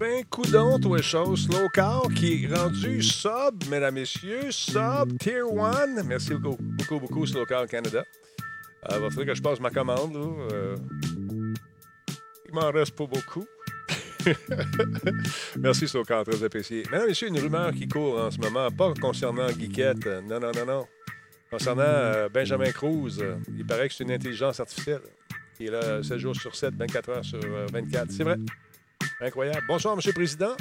Ben, coudon, toi, chose. Slow Car qui est rendu sub, mesdames, messieurs. Sub, tier 1. Merci beaucoup, beaucoup, beaucoup, Slow Car Canada. Il va falloir que je passe ma commande. Là. Euh, il m'en reste pas beaucoup. Merci, Slow Car, très apprécié. Mesdames, messieurs, une rumeur qui court en ce moment, pas concernant Geekette. Non, non, non, non. Concernant euh, Benjamin Cruz, euh, il paraît que c'est une intelligence artificielle qui est là 7 jours sur 7, 24 heures sur 24. C'est vrai. Incroyable. Bonsoir, M. le Président.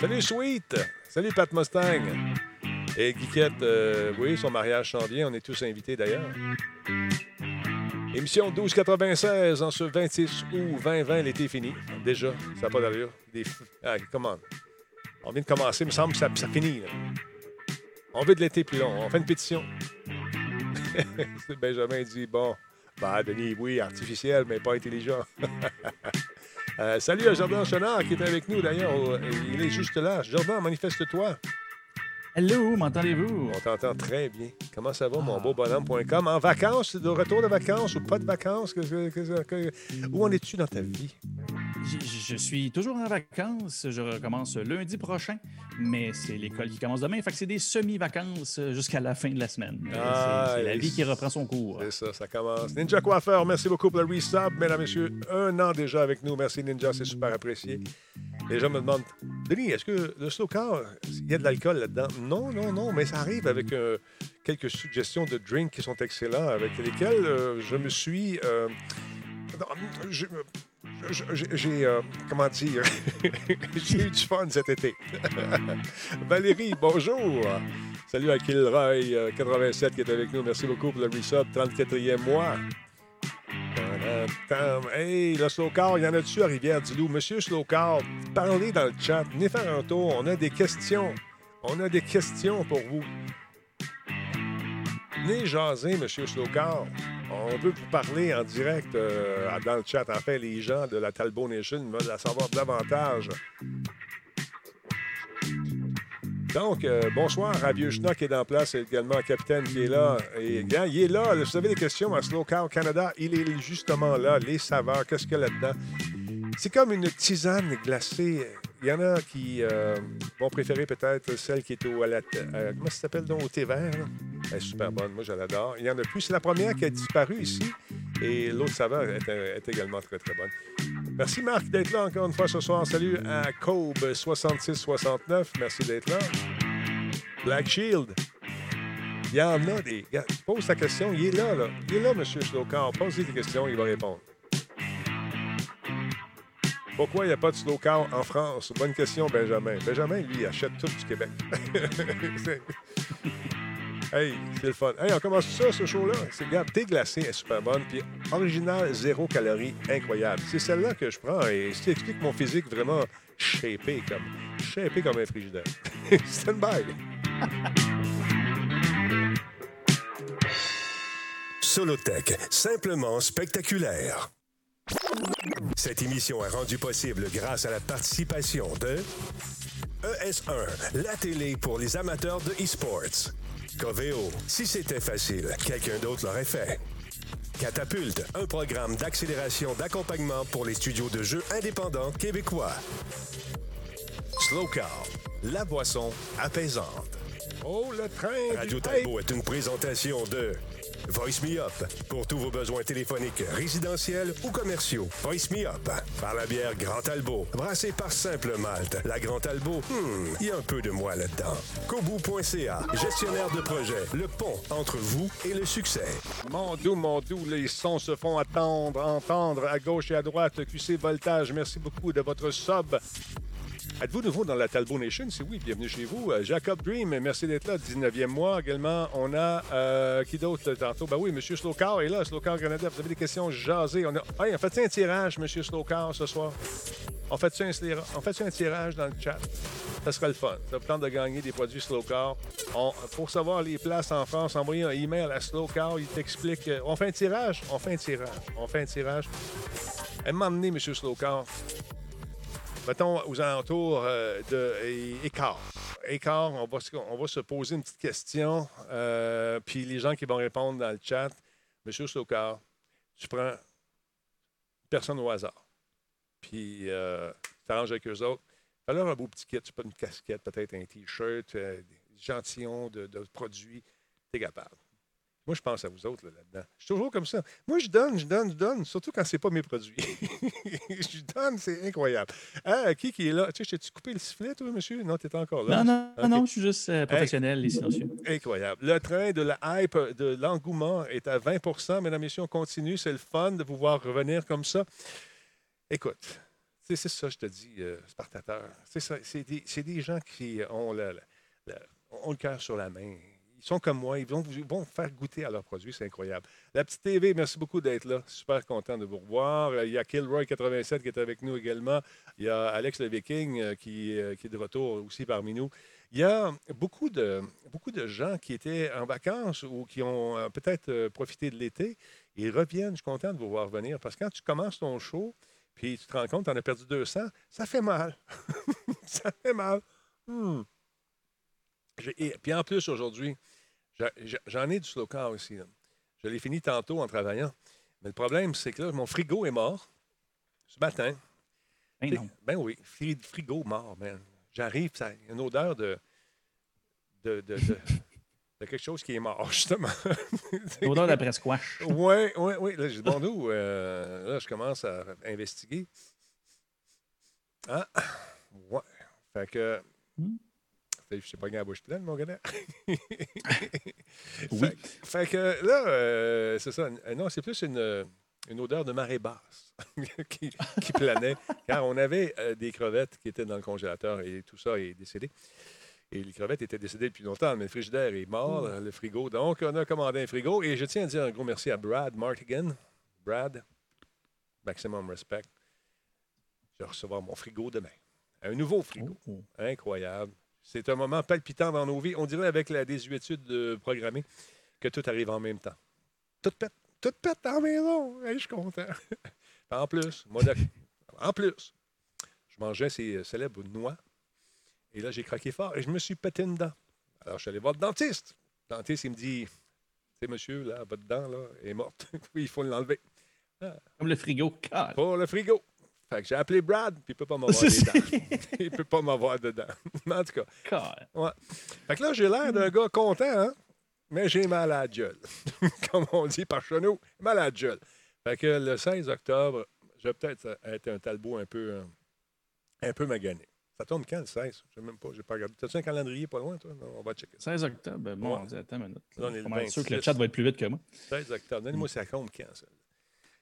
Salut, Sweet. Salut, Pat Mustang. Et Guiquette, euh, oui, son mariage s'en vient. On est tous invités d'ailleurs. Émission 1296 en ce 26 août 2020. L'été est fini. Déjà, ça n'a pas d'allure. Des... Ah? On vient de commencer, il me semble que ça, ça finit. On veut de l'été plus long. On fait une pétition. Benjamin dit Bon, bah, Denis, oui, artificiel, mais pas intelligent. Euh, salut à Jordan Chenard qui est avec nous d'ailleurs. Il est juste là. Jordan, manifeste-toi. Hello, m'entendez-vous? On t'entend très bien. Comment ça va, mon beau bonhomme.com? En vacances, de retour de vacances ou pas de vacances? où en es-tu dans ta vie? Je, suis toujours en vacances. Je recommence lundi prochain, mais c'est l'école qui commence demain. Fait que c'est des semi-vacances jusqu'à la fin de la semaine. Ah, c'est la vie qui reprend son cours. C'est ça, ça commence. Ninja Coiffeur, merci beaucoup pour le resub, mesdames, messieurs. Un an déjà avec nous. Merci, Ninja, c'est super apprécié. Les gens me demandent, Denis, est-ce que le slow car, il y a de l'alcool là-dedans? Non, non, non, mais ça arrive avec euh, quelques suggestions de drinks qui sont excellents, avec lesquels euh, je me suis. Euh, j'ai, comment dire, j'ai eu du fun cet été. Valérie, bonjour. Salut à Kilroy87 qui est avec nous. Merci beaucoup pour le resub, 34e mois. Hey, le Slowcar, il y en a-tu à Rivière-du-Loup? Monsieur Slowcar, parlez dans le chat. Venez faire un tour. On a des questions. On a des questions pour vous. Venez jaser, Monsieur Slowcar. On veut vous parler en direct euh, dans le chat. En fait, les gens de la Talbot Nation veulent en savoir davantage. Donc, euh, bonsoir à Vieux Schnock qui est en place, également Capitaine qui est là. Et bien, il est là. Vous avez des questions à Slow Car Canada, il est justement là. Les saveurs, qu'est-ce qu'il y a là-dedans? C'est comme une tisane glacée. Il y en a qui euh, vont préférer peut-être celle qui est au, à euh, comment ça s'appelle donc, au thé vert. Elle est super bonne. Moi, je l'adore. Il y en a plus. C'est la première qui a disparu ici. Et l'autre saveur est, également très, très bonne. Merci, Marc, d'être là encore une fois ce soir. Salut à Kobe6669. Merci d'être là. Black Shield. Il y en a des. Pose ta question. Il est là, là. Il est là, M. Slowcar. Pose-lui des questions, il va répondre. Pourquoi il n'y a pas de slow car en France? Bonne question, Benjamin. Benjamin, lui, il achète tout du Québec. hey, c'est le fun. Hey, on commence ça, ce show-là? C'est, regarde, thé glacé est super bonne. Puis original, zéro calorie, incroyable. C'est celle-là que je prends et ce qui explique mon physique vraiment shapé comme, shapé comme un frigidaire. Stand by. Solotech, simplement spectaculaire. Cette émission est rendue possible grâce à la participation de ES1, la télé pour les amateurs de e-sports. Coveo, si c'était facile, quelqu'un d'autre l'aurait fait. Catapulte, un programme d'accélération d'accompagnement pour les studios de jeux indépendants québécois. Slow Car, la boisson apaisante. Oh, le train! Radio Talbot est une présentation de Voice Me Up. Pour tous vos besoins téléphoniques, résidentiels ou commerciaux. Voice Me Up. Par la bière Grand Albo. Brassée par Simple Malte. La Grand Albo, hmm, il y a un peu de moi là-dedans. Kobu.ca. Gestionnaire de projet. Le pont entre vous et le succès. Mon doux, mon doux, les sons se font attendre, entendre à gauche et à droite. QC Voltage, merci beaucoup de votre sub. Êtes-vous nouveau dans la Talbot Nation? Si oui, bienvenue chez vous. Euh, Jacob Dream, merci d'être là, 19e mois. Également, on a euh, qui d'autre tantôt? Ben oui, M. Slowcar est là, Slowcar Canada. Vous avez des questions jasées. On a, hey, on fait un tirage, M. Slowcar, ce soir? On fait un, fait un tirage dans le chat? Ça sera le fun. Ça vous tente de gagner des produits Slow Car. pour savoir les places en France, envoyez un email à Slow Car. Il t'explique. Euh, on fait un tirage? On fait un tirage. On fait un tirage. Elle m'a emmené, M. Slow Car. Mettons aux alentours euh, de Écart. Écart, on va, se poser une petite question. Euh, puis les gens qui vont répondre dans le chat, M. Slowcar, tu prends personne au hasard. Puis euh, tu arranges avec eux autres. Alors un beau petit kit, tu peux une casquette, peut-être un T-shirt, euh, des gentillons de, de produits. Tu es capable. Moi, je pense à vous autres là-dedans. je suis toujours comme ça. Moi, je donne, je donne, je donne, surtout quand c'est pas mes produits. je donne, c'est incroyable. Ah, qui qui est là? Tu sais, t'ai-tu coupé le sifflet, toi, monsieur? Non, tu encore là. Non, non, non, je suis juste euh, professionnel et silencieux. Incroyable. Le train de la hype, de l'engouement est à 20% Mesdames, Messieurs, on continue. C'est le fun de vous voir revenir comme ça. Écoute, c'est ça, je te dis, euh, Spartateur. C'est ça. C'est des, des, gens qui ont le, ont le cœur sur la main sont comme moi, ils vont vous faire goûter à leurs produits, c'est incroyable. La petite TV, merci beaucoup d'être là. Super content de vous revoir. Il y a Killroy87 qui est avec nous également. Il y a Alex le Viking euh, qui, euh, qui est de retour aussi parmi nous. Il y a beaucoup de, beaucoup de gens qui étaient en vacances ou qui ont euh, peut-être profité de l'été. Ils reviennent. Je suis content de vous voir venir parce que quand tu commences ton show, puis tu te rends compte, tu en as perdu 200, ça fait mal. ça fait mal. Hmm. Et puis en plus, aujourd'hui, J'en ai du slow car aussi. Je l'ai fini tantôt en travaillant. Mais le problème, c'est que là, mon frigo est mort ce matin. Ben non. Ben oui, frigo mort, man. J'arrive, ça a une odeur de, de, de, de, quelque chose qui est mort, justement. L'odeur d'après squash. Oui, oui, oui. Là, j'ai dit, bon, nous, euh, là, je commence à investiguer. Ah, ouais. Fait que. Je sais pas à la bouche pleine, mon gars. oui. Fait, que là, euh, c'est ça. Non, c'est plus une, une, odeur de marée basse qui, planait. car on avait euh, des crevettes qui étaient dans le congélateur et tout ça est décédé. Et les crevettes étaient décédées depuis longtemps, mais le frigidaire est mort, le frigo. Donc, on a commandé un frigo. Et je tiens à dire un gros merci à Brad Martigan. Brad, maximum respect. Je vais recevoir mon frigo demain. Un nouveau frigo. Oh. Incroyable. C'est un moment palpitant dans nos vies. On dirait avec la désuétude de programmée que tout arrive en même temps. Tout pète, tout pète dans la maison. je suis content. en plus, moi, en plus, je mangeais ces célèbres noix. Et là, j'ai craqué fort et je me suis pété une dent. Alors, je suis allé voir le dentiste. Le dentiste, il me dit C'est monsieur, là, votre dent là, est morte. oui, il faut l'enlever. Comme le frigo. Pour le frigo. Fait que j'ai appelé Brad, puis il peut pas m'avoir dedans. il peut pas m'avoir dedans. En tout cas. Ouais. Fait que là, j'ai l'air d'un gars content, hein? Mais j'ai mal à la gueule. Comme on dit par chez nous, mal à la gueule. Fait que le 16 octobre, je vais peut-être être un talbot un peu, euh, un peu magané. Ça tombe quand le 16? Je sais même pas, j'ai pas regardé. T'as-tu un calendrier pas loin, toi? on va checker. 16 octobre, bon, on dit, attends une minute. Là, on est sûr que le chat va être plus vite que moi? 16 octobre. Donnez-moi, ça tombe quand, ça?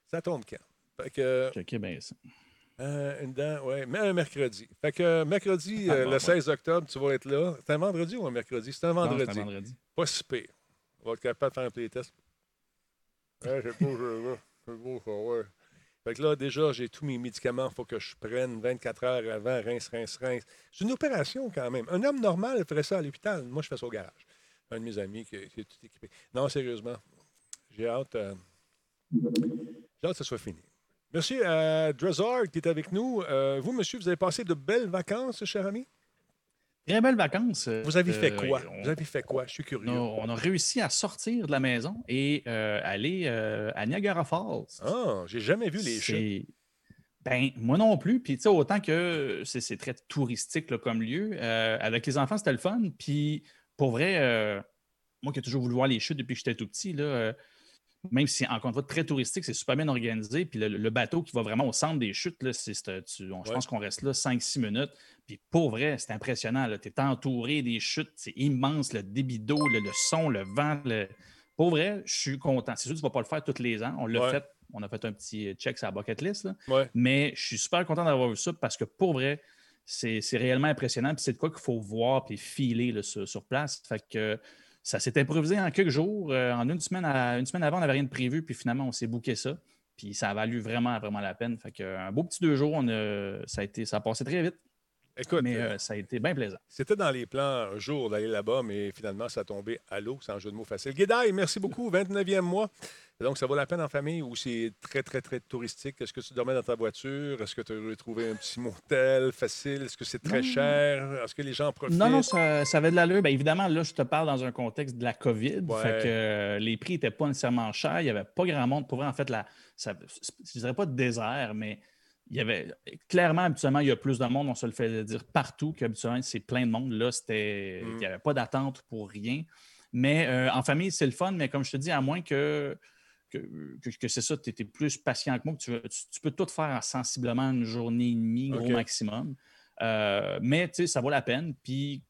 Ça tombe quand? Fait que. Checker bien ça. Euh, une dent, oui. Mais un mercredi. Fait que mercredi, ah, euh, le 16 octobre, tu vas être là. C'est un vendredi ou un mercredi? C'est un vendredi. C'est un vendredi. Pas si pire. On va être capable de faire un playtest. Ouais, c'est pas là. C'est beau, ça, ouais. Fait que là, déjà, j'ai tous mes médicaments. Il faut que je prenne 24 heures avant, rince, rince, rince. C'est une opération quand même. Un homme normal ferait ça à l'hôpital. Moi, je fais ça au garage. Un de mes amis qui, est tout équipé. Non, sérieusement. J'ai hâte, euh... j'ai hâte que ce soit fini. Monsieur euh, qui est avec nous. Euh, vous, monsieur, vous avez passé de belles vacances, cher ami? Très belles vacances. Vous avez fait euh, quoi? Vous avez fait quoi? Je suis curieux. On a, réussi à sortir de la maison et euh, aller à Niagara Falls. Ah, j'ai jamais vu les chutes. Ben, moi non plus. Puis, tu sais, autant que c'est très touristique comme lieu, avec les enfants, c'était le fun. Puis, pour vrai, moi qui ai toujours voulu voir les chutes depuis que j'étais tout petit, là, même si, encore une fois, très touristique, c'est super bien organisé. Puis le, bateau qui va vraiment au centre des chutes, là, c'est, je pense qu'on reste là 5-6 minutes. Puis pour vrai, c'est impressionnant. Tu es entouré des chutes, c'est immense, le débit d'eau, le, son, le vent. Le... Pour vrai, je suis content. C'est sûr que tu ne vas pas le faire tous les ans. On l'a fait, on a fait un petit check sur la bucket list. Mais je suis super content d'avoir vu ça parce que pour vrai, c'est, réellement impressionnant. Puis c'est de quoi qu'il faut voir et filer sur, sur, place. Fait que ça s'est improvisé en quelques jours. Euh, en une semaine, une semaine avant, on n'avait rien de prévu, puis finalement, on s'est booké ça. Puis ça a valu vraiment, vraiment la peine. Fait que, un beau petit deux jours, ça, a été, ça a passé très vite. Écoute, Mais euh, euh, ça a été bien plaisant. c'était dans les plans un jour d'aller là-bas, mais finalement, ça a tombé à l'eau, sans jeu de mots facile. Guédaille, merci beaucoup. 29e mois. Donc, ça vaut la peine en famille ou c'est très, très, très touristique? Est-ce que tu dormais dans ta voiture? Est-ce que tu as trouvé un petit motel facile? Est-ce que c'est très Non. cher? Est-ce que les gens en profitent? Non, non, ça, ça avait de l'allure. Bien, évidemment, là, je te parle dans un contexte de la COVID. Ouais. Fait que euh, les prix n'étaient pas nécessairement chers. Il n'y avait pas grand monde. Pour vrai, en fait, la, ça, je dirais pas de désert, mais il y avait clairement, habituellement, il y a plus de monde, on se le fait dire partout, qu'habituellement, c'est plein de monde. Là, c'était. Mm. Il n'y avait pas d'attente pour rien. Mais euh, en famille, c'est le fun, mais comme je te dis, à moins que. Que, que- que c'est ça, tu étais plus patient que moi, que tu, veux- tu- tu peux tout faire en sensiblement une journée et demie, gros OK. maximum. Euh, mais ça vaut la peine. Puis,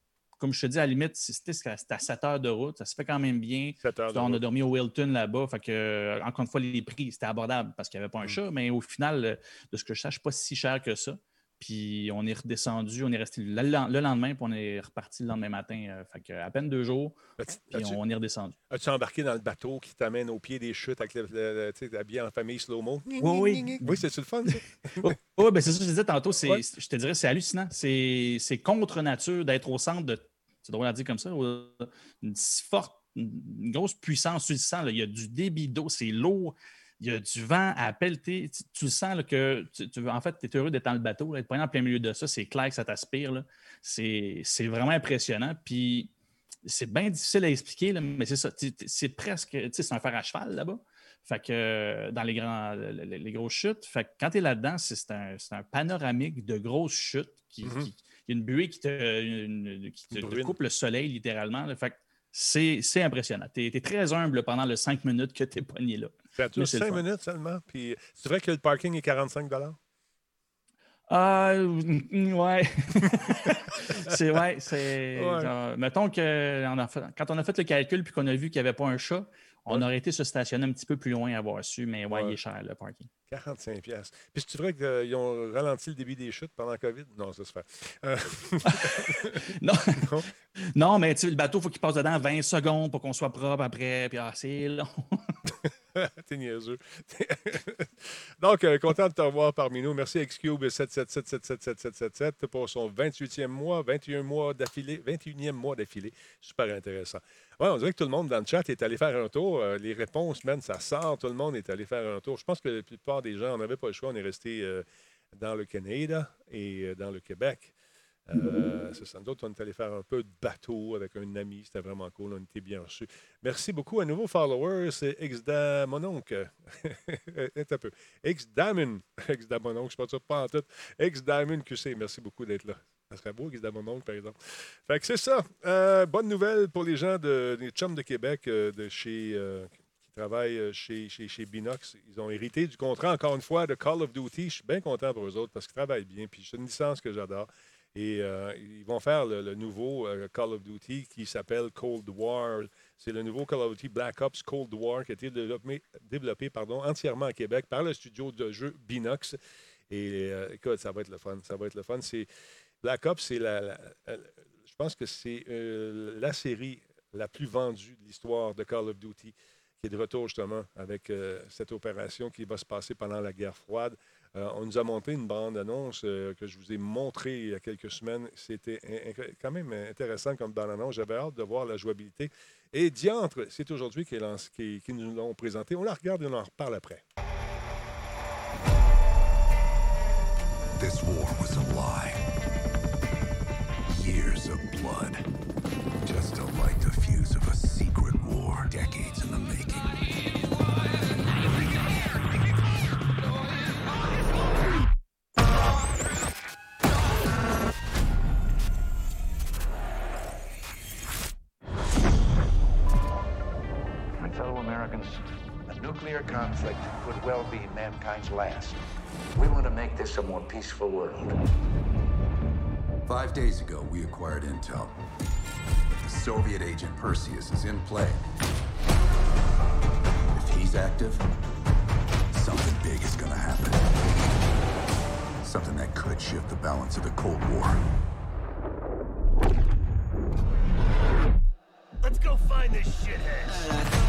comme je te dis, à la limite, si c'était à 7 heures de route, ça se fait quand même bien. 7 heures de On a dormi au Wilton là-bas. Fait que, euh, encore une fois, les prix, c'était abordable parce qu'il n'y avait pas un Mm. chat. Mais au final, euh, de ce que je sache, pas si cher que ça. Puis on est redescendu, on est resté le, le lendemain, puis on est reparti le lendemain matin. euh, fait que à peine deux jours, puis on est redescendu. As-tu embarqué dans le bateau qui t'amène au pied des chutes avec le, habillé en famille slow-mo? oui. Oui, c'est-tu le fun, ça? Oui, ben c'est ça que je disais tantôt. Ouais. Je te dirais, c'est hallucinant. C'est c'est contre nature d'être au centre de. C'est drôle à dire comme ça. Une si forte, une grosse puissance. Tu le sens, là, il y a du débit d'eau, c'est lourd. Il y a du vent à pelleter. Tu, tu le sens là, que tu, tu- en fait, tu es heureux d'être dans le bateau, être pris en plein milieu de ça. C'est clair que ça t'aspire. C'est vraiment impressionnant. Puis c'est bien difficile à expliquer, là, mais c'est ça. C'est presque. tu sais, C'est un fer à cheval là-bas. Fait que dans les, grands, les, les grosses chutes, fait que quand tu es là-dedans, c'est un, un panoramique de grosses chutes. Qui, Mhm. a une buée qui te, une- qui te- coupe le soleil littéralement. là. Fait que c'est impressionnant. Tu es, très humble pendant les cinq minutes que tu es pogné là. Ça dure Mais c'est le 5 fun. minutes seulement. Puis c'est vrai que le parking est 45 Ah, mm, ouais. c'est ouais, c'est. Ouais. genre, mettons que on a fait- quand on a fait le calcul puis qu'on a vu qu'il n'y avait pas un chat, on Ouais. aurait été se stationner un petit peu plus loin à avoir su, mais ouais, Ouais. il est cher le parking. 45 piastres. Puis c'est vrai qu'ils ont ralenti le début des chutes pendant la COVID? Non, ça se fait. Euh, Non, Non. non mais tu sais, le bateau, il faut qu'il passe dedans 20 secondes pour qu'on soit propre après, puis ah, c'est long. T'es niaiseux. Donc, euh, content de te revoir parmi nous. Merci Xcube 777-777-777 pour son 28e mois, 21 mois d'affilée, 21e mois d'affilée. Super intéressant. Ouais, on dirait que tout le monde dans le chat est allé faire un tour. Euh, les réponses, man, ça sort. Tout le monde est allé faire un tour. Je pense que la plupart des gens, on n'avait pas le choix. On est resté euh, dans le Canada et euh, dans le Québec. Euh, c'est ça. Nous autres, on est allé faire un peu de bateau avec un ami. C'était vraiment cool. On était bien reçus. Merci beaucoup. Un nouveau follower, c'est Xda Mononc. un peu. Xdamon. Xdamononc, je ne sais pas en tout. Xdamon QC. Merci beaucoup d'être là. Ça serait beau, Xdamononc, par exemple. Fait que c'est ça. Euh, bonne nouvelle pour les gens de, des chums de Québec euh, de chez. euh, qui travaillent chez, chez, chez Binox. Ils ont hérité du contrat, encore une fois, de Call of Duty. Je suis bien content pour eux autres parce qu'ils travaillent bien. Puis c'est une licence que j'adore. Et euh, ils vont faire le, nouveau euh, Call of Duty qui s'appelle Cold War. C'est le nouveau Call of Duty Black Ops Cold War qui a été développé, entièrement à Québec par le studio de jeu Binox. Et euh, écoute, ça va être le fun. Ça va être le fun. C'est Black Ops, c'est la, je pense que c'est la série la plus vendue de l'histoire de Call of Duty qui est de retour justement avec cette opération qui va se passer pendant la guerre froide. Euh, on nous a monté une bande-annonce euh, que je vous ai montrée il y a quelques semaines. C'était quand même intéressant comme bande-annonce. J'avais hâte de voir la jouabilité. Et Diantre, c'est aujourd'hui qu'ils nous l'ont présenté. On la regarde et on en reparle après. Be mankind's last. We want to make this a more peaceful world. Five days ago, we acquired intel. The Soviet agent Perseus is in play. If he's active, something big is gonna happen. Something that could shift the balance of the Cold War. Let's go find this shithead.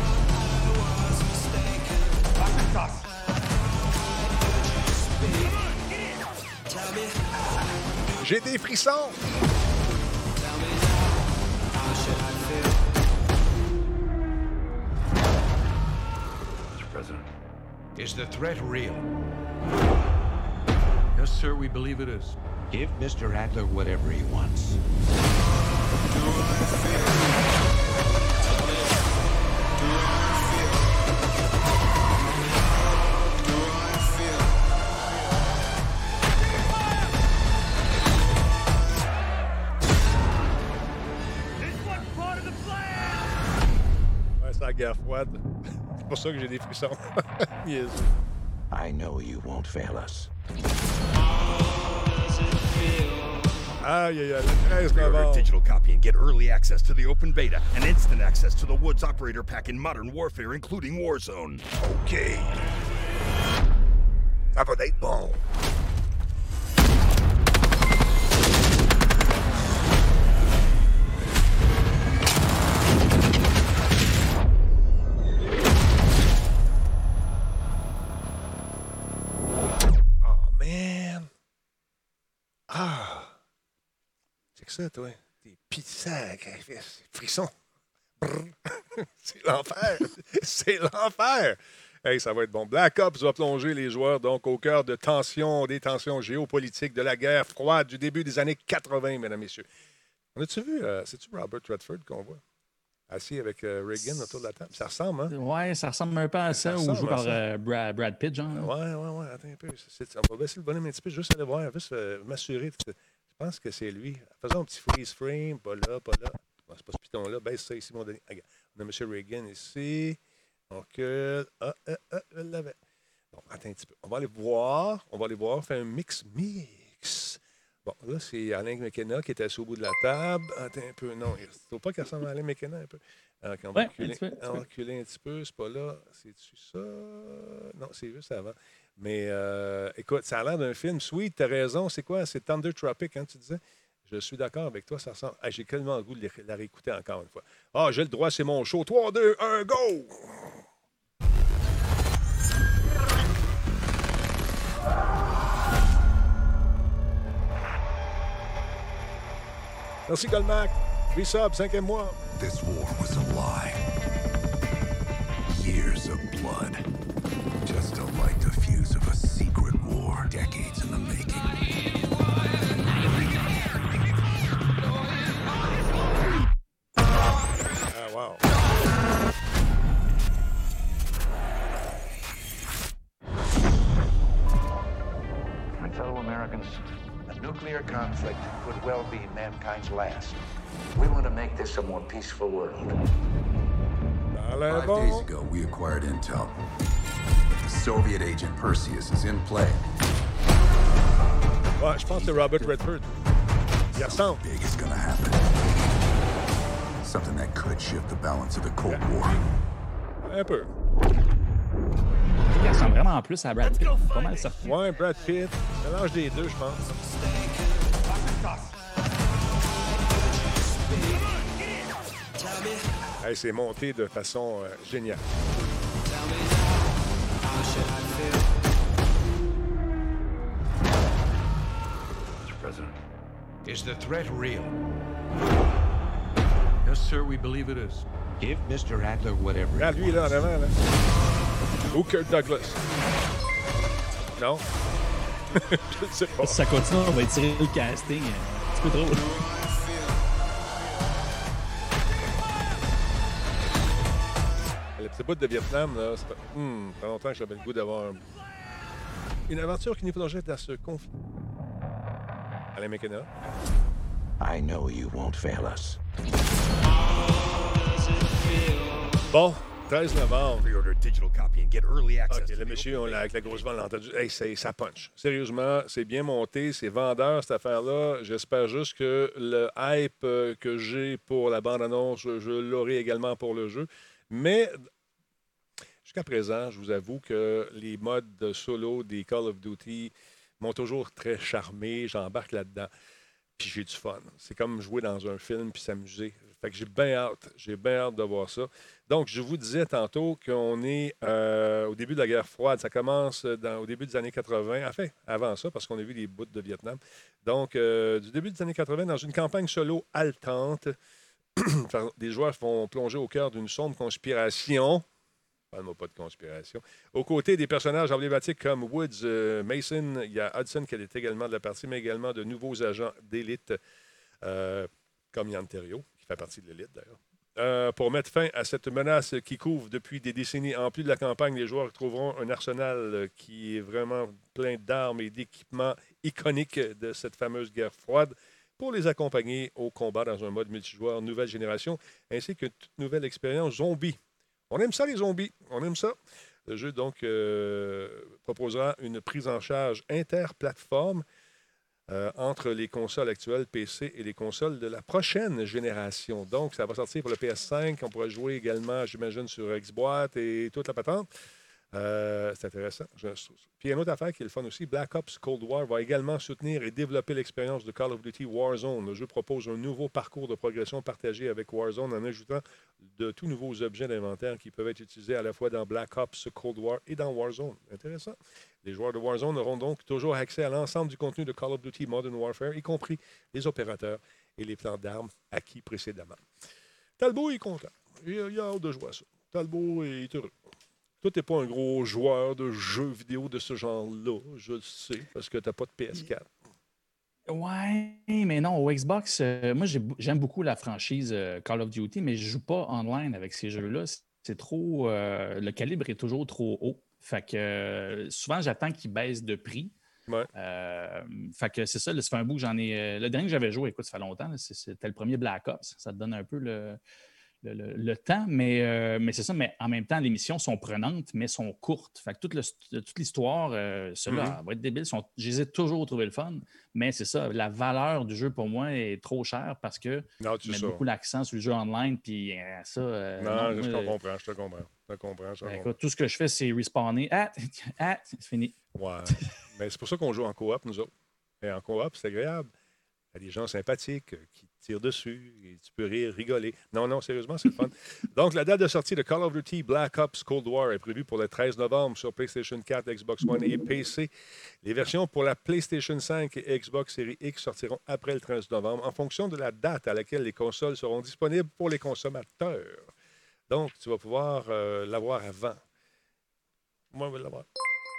J'ai des frissons! Mr. President, is the threat real? Yes, sir, we believe it is. Give Mr. Adler whatever he wants. Froide. C'est pour ça que j'ai des frissons. Yes. I know you won't fail us. Aïe, aïe, aïe, le 13 Pre-order novembre. digital copy and get early access to the open beta and instant access to the Woods operator pack in Modern Warfare, including Warzone. OK. Have va être bon. Ça, toi? Frissons. Brrr. C'est l'enfer. C'est l'enfer. Hey, ça va être bon. Black Ops va plonger les joueurs donc au cœur de tensions, des tensions géopolitiques, de la guerre froide du début des années 80, mesdames, messieurs. On a-tu vu, euh, c'est-tu Robert Redford qu'on voit? Assis avec euh, Reagan autour de la table. Ça ressemble, hein? Ouais, ça ressemble un peu à Ça ça, à par euh, Brad, Brad Pitt, genre. là. Ouais, ouais, ouais. Attends un peu. On va baisser le bonhomme un petit peu, juste aller voir, juste m'assurer. Pense que c'est lui. Faisons un petit freeze frame, pas là, pas là. Bon, c'est pas ce piton-là. Baisse ça ici, mon Denis. On a M. Reagan ici. On recule. Ah, ah, ah, je l'avais. Bon, attends un petit peu. On va aller voir. On va aller voir. Faire un mix mix. Bon, là, c'est Alain McKenna qui était assis au bout de la table. Attends un peu. Non, il ne faut pas qu'il ressemble à Alain McKenna un peu. Alors, on va Ouais, reculer un petit peu. C'est pas là. C'est-tu ça? Non, c'est juste avant. Mais euh, écoute, ça a l'air d'un film. Sweet, t'as raison. C'est quoi? C'est Thunder Tropic, hein, tu disais? Je suis d'accord avec toi, ça ressemble. Ah, J'ai tellement le goût de la réécouter encore une fois. Ah, j'ai le droit, c'est mon show. 3, 2, 1, go! Merci, Colmac. 3 subs, cinquième mois. This war was a lie. Years of blood. Decades in the making. Ah, wow. My fellow Americans, a nuclear conflict could well be mankind's last. We want to make this a more peaceful world. Five days ago, we acquired intel. Soviet agent Perseus is in play. Ouais, je pense que c'est Robert Redford. Il ressemble. Big is gonna happen. Something that could shift the balance of the Cold War. Un peu. Il ressemble vraiment plus à Brad Pitt. Pas mal certain. Ouais, Brad Pitt. Mélange des deux, je pense. Hey, c'est monté de façon euh, géniale. Mr. President, is the threat real? Yes, sir, we believe it is. Give Mr. Adler whatever he Regarde lui là en wants. avant. Là. Ou Kirk Douglas. Non? je sais pas. Si ça continue, on va étirer le casting un petit peu trop. Petit bout de Vietnam, là, ça fait, hmm, ça fait longtemps que j'avais le goût d'avoir un- une aventure qui nous plongeait dans ce conflit. Alain McKenna. I know you won't fail us. Bon, 13 novembre. Pre-order digital copy and get early access OK, to le monsieur, on l'a- avec la grosse on l'a entendu. Hey, c'est- ça punch. Sérieusement, c'est bien monté, c'est vendeur, cette affaire-là. J'espère juste que le hype euh, que j'ai pour la bande-annonce, je, je l'aurai également pour le jeu. Mais jusqu'à présent, je vous avoue que les modes de solo des Call of Duty m'ont toujours très charmé. J'embarque là-dedans. puis j'ai du fun. C'est comme jouer dans un film puis s'amuser. Fait que j'ai bien hâte. J'ai bien hâte de voir ça. Donc, je vous disais tantôt qu'on est euh, au début de la guerre froide. Ça commence au début des années 80. Enfin, avant ça, parce qu'on a vu les bouts de Vietnam. Donc, euh, du début des années 80, dans une campagne solo haletante, des joueurs vont plonger au cœur d'une sombre conspiration. Parle-moi pas de conspiration. Aux côtés des personnages emblématiques comme Woods, euh, Mason, il y a Hudson qui est également de la partie, mais également de nouveaux agents d'élite euh, comme Yann Terriot, qui fait partie de l'élite d'ailleurs. Euh, pour mettre fin à cette menace qui couvre depuis des décennies, en plus de la campagne, les joueurs trouveront un arsenal qui est vraiment plein d'armes et d'équipements iconiques de cette fameuse guerre froide pour les accompagner au combat dans un mode multijoueur nouvelle génération, ainsi que toute nouvelle expérience zombie. On aime ça, les zombies. On aime ça. Le jeu, donc, euh, proposera une prise en charge interplateforme euh, entre les consoles actuelles PC et les consoles de la prochaine génération. Donc, ça va sortir pour le PS5. On pourra jouer également, j'imagine, sur Xbox et toute la patente. Euh, c'est intéressant. Puis, il y a une autre affaire qui est le fun aussi. Black Ops Cold War va également soutenir et développer l'expérience de Call of Duty Warzone. Le jeu propose un nouveau parcours de progression partagé avec Warzone en ajoutant de tout nouveaux objets d'inventaire qui peuvent être utilisés à la fois dans Black Ops Cold War et dans Warzone. Intéressant. Les joueurs de Warzone auront donc toujours accès à l'ensemble du contenu de Call of Duty Modern Warfare, y compris les opérateurs et les plans d'armes acquis précédemment. Talbot est content. Il il a hâte de jouer à ça. Talbot est heureux. Toi, t'es pas un gros joueur de jeux vidéo de ce genre-là, je le sais, parce que t'as pas de PS4. Ouais, mais non, au Xbox, euh, moi j'aime beaucoup la franchise euh, Call of Duty, mais je joue pas online avec ces jeux-là. C'est- trop. euh, le calibre est toujours trop haut. Fait que souvent j'attends qu'ils baissent de prix. Ouais. Fait que c'est ça, ça fait un bout que j'en ai. le dernier que j'avais joué, écoute, ça fait longtemps, c'était le premier Black Ops. Ça te donne un peu le, le, le- le temps, mais, euh, mais c'est ça, mais en même temps, les missions sont prenantes, mais sont courtes. Fait que toute, le- toute l'histoire, euh, Mhm. elle va être débile. Sont, ai toujours trouvé le fun, mais c'est ça, la valeur du jeu pour moi est trop chère parce que Non, tu mets beaucoup l'accent sur le jeu online, puis euh, ça. euh, Non, je te comprends, je te comprends. Je te comprends, je te ben, comprends. tout ce que je fais, c'est respawner. Ah, ah, c'est fini. Ouais. Mais c'est pour ça qu'on joue en coop, nous autres. Et en coop, c'est agréable. Il y a des gens sympathiques qui te tirent dessus et tu peux rire, rigoler. Non, non, sérieusement, c'est le fun. Donc, la date de sortie de Call of Duty Black Ops Cold War est prévue pour le 13 novembre sur PlayStation 4, Xbox One et PC. Les versions pour la PlayStation 5 et Xbox Series X sortiront après le 13 novembre en fonction de la date à laquelle les consoles seront disponibles pour les consommateurs. Donc, tu vas pouvoir euh, l'avoir avant. Moi, je vais l'avoir.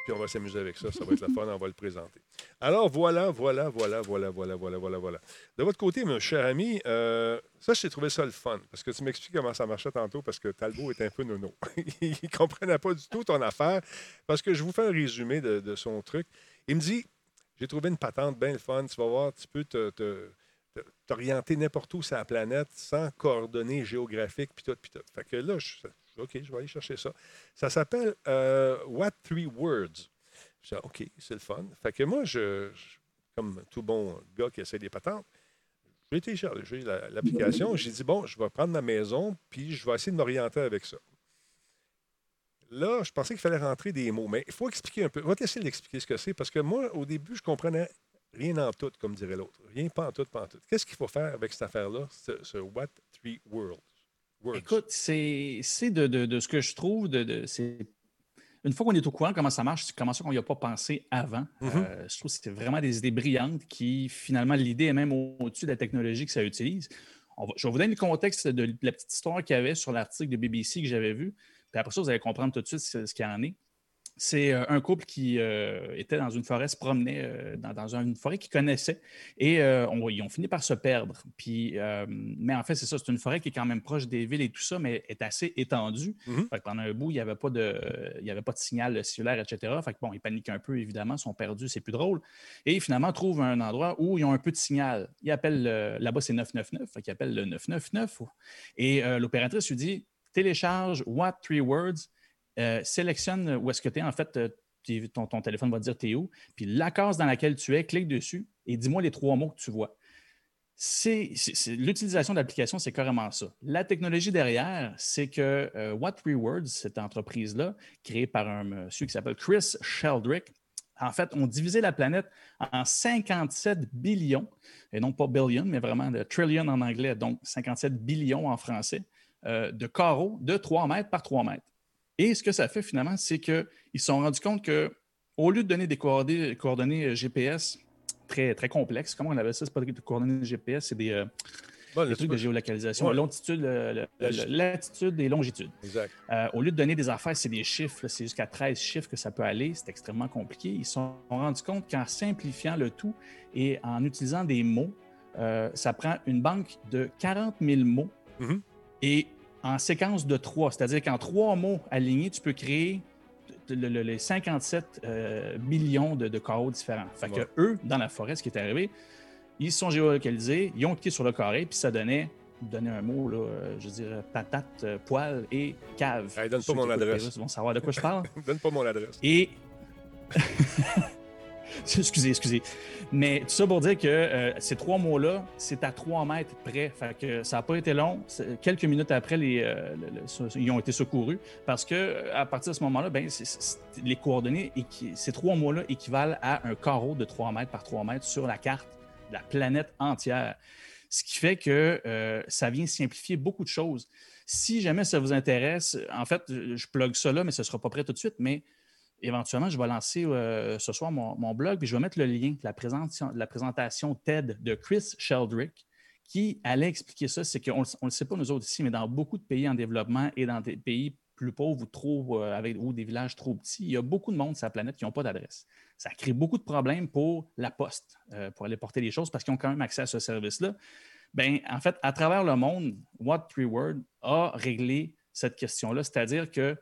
Puis on va s'amuser avec ça. Ça va être la fun, on va le présenter. Alors voilà, voilà, voilà, voilà, voilà, voilà, voilà, voilà. De votre côté, mon cher ami, euh, ça, j'ai trouvé ça le fun. Parce que tu m'expliques comment ça marchait tantôt, parce que Talbot est un peu nono. Il ne comprenait pas du tout ton affaire. Parce que je vous fais un résumé de, son truc. Il me dit J'ai trouvé une patente bien le fun. Tu vas voir, tu peux te. te- te- t'orienter n'importe où sur la planète sans coordonnées géographiques, puis tout, puis tout. Fait que là, je- OK, je vais aller chercher ça. Ça s'appelle euh, What Three Words. Je dis, OK, c'est le fun. Fait que moi, je, comme tout bon gars qui essaie des patentes, j'ai téléchargé la- l'application. J'ai dit, bon, je vais prendre ma maison, puis je vais essayer de m'orienter avec ça. Là, je pensais qu'il fallait rentrer des mots, mais il faut expliquer un peu. On va essayer d'expliquer ce que c'est, parce que moi, au début, je comprenais rien en tout, comme dirait l'autre. Rien pas en tout, pas en tout. Qu'est-ce qu'il faut faire avec cette affaire-là, ce, ce What Three Words? Words. Écoute, c'est c'est de, de- de ce que je trouve. De, de- c'est une fois qu'on est au courant comment ça marche, c'est comment ça qu'on n'y a pas pensé avant. Mhm. Euh, je trouve que c'était vraiment des idées brillantes qui, finalement, l'idée est même au- au-dessus de la technologie que ça utilise. On va- je vais vous donner le contexte de la petite histoire qu'il y avait sur l'article de BBC que j'avais vu. Puis après ça, vous allez comprendre tout de suite ce, ce qu'il y en est. C'est euh, un couple qui euh, était dans une forêt, se promenait euh, dans, dans une forêt qu'ils connaissaient et euh, on- ils ont fini par se perdre. Puis, mais en fait, c'est ça, c'est une forêt qui est quand même proche des villes et tout ça, mais est assez étendue. Mhm. Fait que pendant un bout, il n'y avait, pas de, il y avait pas de signal cellulaire, etc. Fait que bon, ils paniquent un peu, évidemment, sont perdus, c'est plus drôle. Et finalement, ils trouvent un endroit où ils ont un peu de signal. Ils appellent, là-bas, c'est 999, fait qu'ils appellent le 999. Et l'opératrice lui dit télécharge What Three Words, euh, sélectionne où est-ce que tu es. En fait, euh, ton, téléphone va te dire t'es où. Puis la case dans laquelle tu es, clique dessus et dis-moi les trois mots que tu vois. C'est, l'utilisation de l'application, c'est carrément ça. La technologie derrière, c'est que euh, What Three Words, cette entreprise-là, créée par un monsieur qui s'appelle Chris Sheldrick, En fait, on divisait la planète en 57 billions, et non pas billion, mais vraiment de trillion en anglais, donc 57 billions en français, de carreaux de 3 mètres par 3 mètres. Et ce que ça fait finalement, c'est qu'ils se sont rendus compte que au lieu de donner des coordonnées, coordonnées euh, GPS très, très complexes, comment on avait ça? C'est pas des coordonnées GPS, c'est des, euh, Bon, des là, trucs de géolocalisation, Ouais. longitude, le- le- La- le- latitude et longitude. Exact. Euh, au lieu de donner des affaires, c'est des chiffres, c'est jusqu'à 13 chiffres que ça peut aller, c'est extrêmement compliqué. Ils se sont rendus compte qu'en simplifiant le tout et en utilisant des mots, euh, ça prend une banque de 40 000 mots Mhm. et en séquence de trois, c'est-à-dire qu'en trois mots alignés, tu peux créer le- le- les 57 euh, millions de, de carreaux différents. Fait Ouais. que eux, dans la forêt, ce qui est arrivé, ils se sont géolocalisés, ils ont cliqué sur le carré, puis ça donnait, donner un mot, là, euh, je veux dire, patate, euh, poêle et cave. Hey, donne pas mon adresse. Pérus vont savoir de quoi je parle. Donne pas mon adresse. Et. excusez, excusez. Mais tout ça pour dire que euh, ces trois mots-là, c'est à trois mètres près. Fait que ça n'a pas été long. Quelques minutes après, euh, ils ont été secourus parce que à partir de ce moment-là, ben, les coordonnées, ces trois mots-là équivalent à un carreau de 3 mètres par 3 mètres sur la carte de la planète entière. Ce qui fait que euh, ça vient simplifier beaucoup de choses. Si jamais ça vous intéresse, en fait, je plug ça là, mais ce ne sera pas prêt tout de suite, mais éventuellement, je vais lancer euh, ce soir mon, blog, puis je vais mettre le lien de la présentation, TED de Chris Sheldrick, qui allait expliquer ça. C'est qu'on ne le sait pas, nous autres ici, mais dans beaucoup de pays en développement et dans des pays plus pauvres ou trop euh, avec ou des villages trop petits, il y a beaucoup de monde sur la planète qui n'ont pas d'adresse. Ça crée beaucoup de problèmes pour la poste, euh, pour aller porter les choses, parce qu'ils ont quand même accès à ce service-là. Ben, en fait, à travers le monde, What Three Word a réglé cette question-là, c'est-à-dire que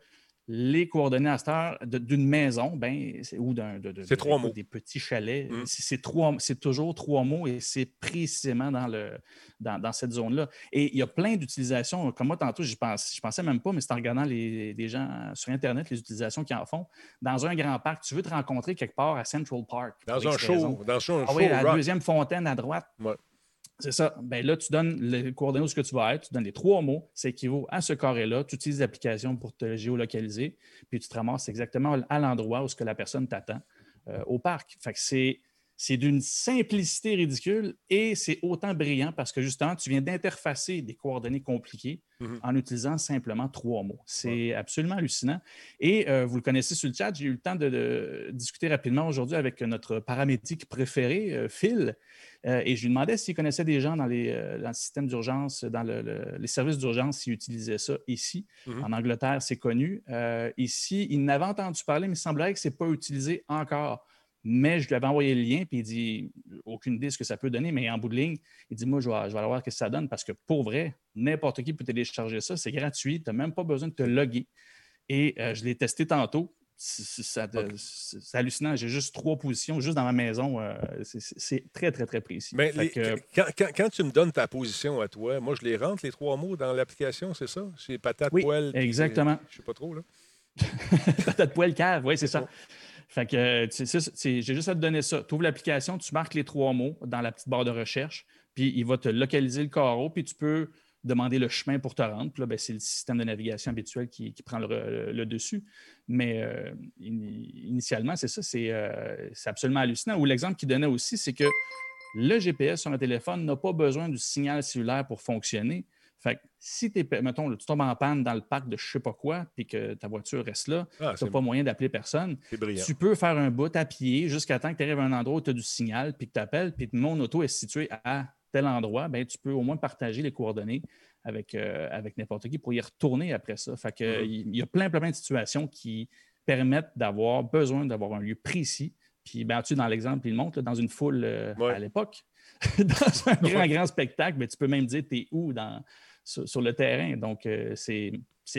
les coordonnées à cette heure d'une maison, ben, ou d'un, de, de- C'est de- trois mots. des petits chalets, Mm. c'est, trois- c'est toujours trois mots et c'est précisément dans, le, dans, dans cette zone-là. Et il y a plein d'utilisations. Comme moi, tantôt, je pense, je pensais même pas, mais c'est en regardant les, gens sur Internet, les utilisations qu'ils en font. Dans un grand parc, tu veux te rencontrer quelque part à Central Park. Dans un show, raison. dans un show Ah oui, la deuxième fontaine à droite. Ouais. C'est ça. Ben là, tu donnes les coordonnées où ce que tu vas être, tu donnes les trois mots, ça équivaut à ce carré-là, tu utilises l'application pour te géolocaliser, puis tu te ramasses exactement à l'endroit où ce que la personne t'attend euh, au parc. Fait c'est d'une simplicité ridicule et c'est autant brillant parce que justement, tu viens d'interfacer des coordonnées compliquées Mhm. en utilisant simplement trois mots. C'est absolument hallucinant. Et euh, vous le connaissez sur le chat, j'ai eu le temps de, de discuter rapidement aujourd'hui avec notre paramédic préféré, euh, Phil, euh, et je lui demandais s'il connaissait des gens dans, les, dans le système d'urgence, dans le- le- les services d'urgence, s'ils utilisaient ça ici. Mhm. En Angleterre, c'est connu. Ici, il n'avait entendu parler, mais il semblerait que ce n'est pas utilisé encore. Mais je lui avais envoyé le lien, puis il dit aucune idée de ce que ça peut donner, mais en bout de ligne, il dit Moi, je vais, je vais aller voir ce que ça donne parce que pour vrai, n'importe qui peut télécharger ça. C'est gratuit. Tu n'as même pas besoin de te loguer. Et euh, je l'ai testé tantôt. C'est c'est- hallucinant. J'ai juste trois positions juste dans ma maison. euh, c'est- très, très, très précis. Mais Fait les- que, quand, quand- quand tu me donnes ta position à toi, moi, je les rentre, les trois mots, dans l'application, c'est ça? C'est patate, Oui, poêle. exactement. Je sais pas trop, là. Patate poêle cave, oui, c'est ça. Fait que euh, j'ai juste à te donner ça. Tu ouvres l'application, tu marques les trois mots dans la petite barre de recherche, puis il va te localiser le carreau, puis tu peux demander le chemin pour te rendre. Puis là, ben, c'est le système de navigation habituel qui, qui prend le, dessus. Mais euh, ini- initialement, c'est ça, c'est euh, c'est absolument hallucinant. Ou l'exemple qu'il donnait aussi, c'est que le GPS sur un téléphone n'a pas besoin du signal cellulaire pour fonctionner. Fait que si t'es, mettons, là, tu tombes en panne dans le parc de je sais pas quoi, puis que ta voiture reste là, Ah, tu n'as pas moyen d'appeler personne. Tu peux faire un bout à pied jusqu'à temps que tu arrives à un endroit où tu as du signal, puis que tu appelles, puis que mon auto est situé à tel endroit, ben, tu peux au moins partager les coordonnées avec, euh, avec n'importe qui pour y retourner après ça. Fait que, Mhm. il il y a plein, plein, plein de situations qui permettent d'avoir besoin d'avoir un lieu précis. Puis, ben, tu dans l'exemple, il montre là, dans une foule euh, Ouais. à l'époque, dans un grand, grand spectacle, ben, tu peux même dire tu es où dans, sur, le terrain. Donc, euh, c'est.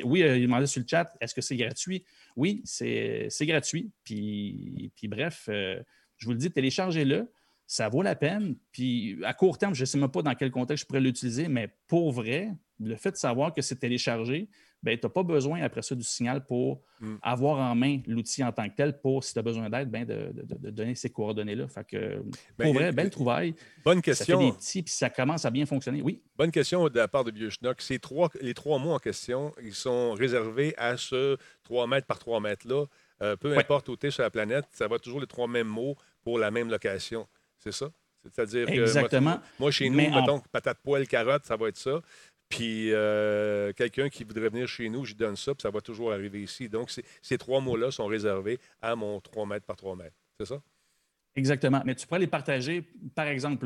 Oui, euh, il demandait sur le chat, est-ce que c'est gratuit? Oui, c'est c'est gratuit. Puis, puis bref, euh, je vous le dis, téléchargez-le. Ça vaut la peine. Puis à court terme, je ne sais même pas dans quel contexte je pourrais l'utiliser, mais pour vrai, le fait de savoir que c'est téléchargé, ben, tu n'as pas besoin après ça du signal pour Mm. avoir en main l'outil en tant que tel pour, si tu as besoin d'aide, ben, de, de- de donner ces coordonnées-là. Fait que, Ben, pour vrai, belle trouvaille. Bonne Ça fait question. des petits, puis ça commence à bien fonctionner. Oui. Bonne question de la part de Vieux Schnock. Ces trois, les trois mots en question, ils sont réservés à ce 3 mètres par 3 mètres-là. Euh, peu Ouais. importe où tu es sur la planète, ça va toujours les trois mêmes mots pour la même location. C'est ça? C'est-à-dire que. Exactement. Moi, moi, chez nous, Mais en- mettons, patate poêle, carotte, ça va être ça. Puis euh, quelqu'un qui voudrait venir chez nous, je donne ça, puis ça va toujours arriver ici. Donc, ces trois mots-là sont réservés à mon 3 mètres par 3 mètres. C'est ça? Exactement. Mais tu pourrais les partager, par exemple,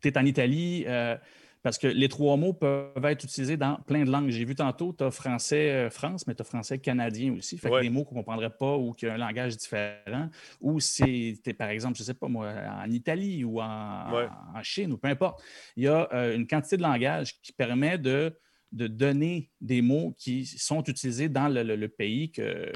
tu es en Italie, euh, parce que les trois mots peuvent être utilisés dans plein de langues. J'ai vu tantôt, tu as français euh, France, mais tu as français canadien aussi. Fait que Ouais. des mots qu'on ne comprendrait pas ou qui ont un langage différent. Ou si tu es, par exemple, je ne sais pas moi, en Italie ou en, Ouais. en Chine ou peu importe. Il y a euh, une quantité de langage qui permet de de donner des mots qui sont utilisés dans le, le- le pays que,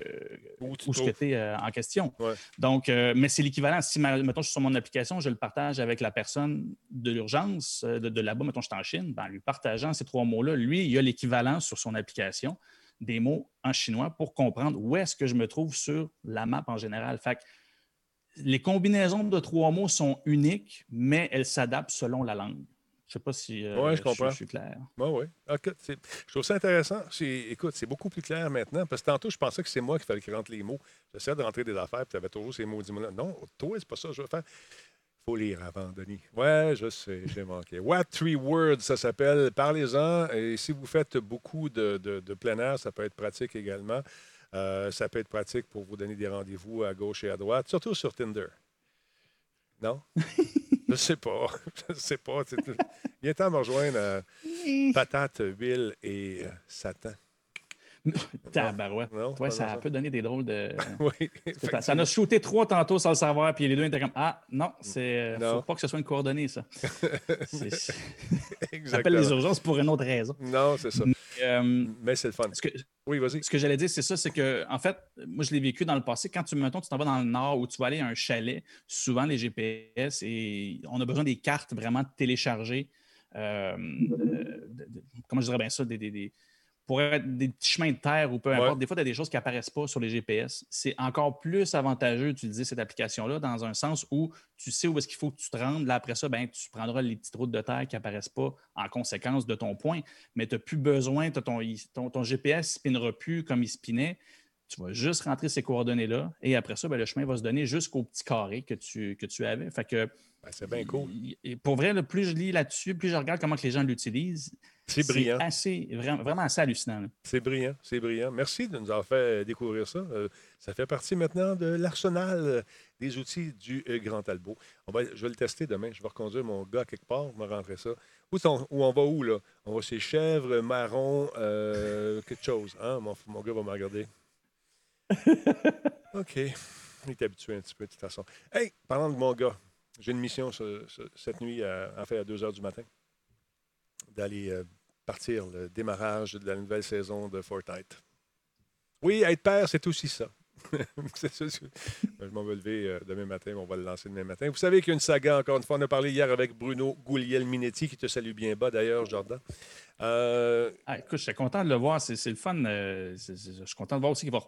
Où où ce trouves. que tu es en question. Ouais. Donc, euh, mais c'est l'équivalent. Si, mettons, je suis sur mon application, je le partage avec la personne de l'urgence euh, de, de là-bas, mettons, je suis en Chine, ben, en lui partageant ces trois mots-là, lui, il a l'équivalent sur son application des mots en chinois pour comprendre où est-ce que je me trouve sur la map en général. Fait que les combinaisons de trois mots sont uniques, mais elles s'adaptent selon la langue. Je ne sais pas si euh, Ouais, je comprends. je suis clair. Oui, oui. Ok, c'est- je trouve ça intéressant. Écoute, c'est beaucoup plus clair maintenant. Parce que tantôt, je pensais que c'est moi qui fallait qu'il rentre les mots. J'essayais de rentrer des affaires, puis tu avais toujours ces mots là Non, toi, c'est pas ça que je veux faire. faut lire avant, Denis. Ouais, je sais, j'ai manqué. What Three Words, ça s'appelle. Parlez-en. Et si vous faites beaucoup de, de, de plein air, ça peut être pratique également. Euh, ça peut être pratique pour vous donner des rendez-vous à gauche et à droite, surtout sur Tinder. Non? je sais pas. Je sais pas. C'est- Viens temps me rejoindre à Patate, Huile et euh, Satan. Tabarouette. Non, Ouais, ça ça. peut donner des drôles de. Oui. Ça, ça en a shooté trois tantôt sans le savoir, puis les deux étaient comme Ah, non, c'est. euh, Non. Faut pas que ce soit une coordonnée, ça. C'est- c'est- J'appelle Exactement. les urgences pour une autre raison. Non, c'est ça. Euh, Mais c'est le fun. ce que, Oui, vas-y. ce que j'allais dire, c'est ça, c'est que, en fait, moi, je l'ai vécu dans le passé. Quand tu, mettons, tu t'en vas dans le nord ou tu vas aller à un chalet, souvent les GPS, et on a besoin des cartes vraiment téléchargées. euh, comment je dirais bien ça? Des, des- des- pour être des petits chemins de terre ou peu importe. Ouais. Des fois, tu as des choses qui n'apparaissent pas sur les GPS. C'est encore plus avantageux d'utiliser cette application-là dans un sens où tu sais où est-ce qu'il faut que tu te rendes. Là, après ça, ben, tu prendras les petites routes de terre qui n'apparaissent pas en conséquence de ton point. Mais tu n'as plus besoin, ton, ton GPS ne spinera plus comme il spinait. Tu vas juste rentrer ces coordonnées-là et après ça, ben, le chemin va se donner jusqu'au petit carré que tu, que tu avais. Fait que, Ben, c'est bien cool. et pour vrai, là, plus je lis là-dessus, plus je regarde comment que les gens l'utilisent. C'est brillant. assez, vraiment, vraiment assez hallucinant. C'est brillant, c'est brillant. Merci de nous avoir fait découvrir ça. Euh, ça fait partie maintenant de l'arsenal des outils du euh, Grand Talbot. On va, je vais le tester demain. Je vais reconduire mon gars quelque part, me rentrer ça. Où, sont- où on va où, là? On va chez chèvre, marron, euh, quelque chose. Hein? Mon, mon gars va me regarder. OK. Il est habitué un petit peu, de toute façon. Hey, parlant de mon gars, j'ai une mission ce- ce- cette nuit, à, en fait, à 2 h du matin, d'aller euh, partir le démarrage de la nouvelle saison de Fortnite. Oui, être père, c'est aussi ça. C'est ça, c'est- je m'en vais lever euh, demain matin, mais on va le lancer demain matin. Vous savez qu'il y a une saga, encore une fois, on a parlé hier avec Bruno Gouliel-Minetti, qui te salue bien bas d'ailleurs, Jordan. Euh, Ah, écoute, je suis content de le voir. C'est le fun. je suis content de voir aussi qu'il va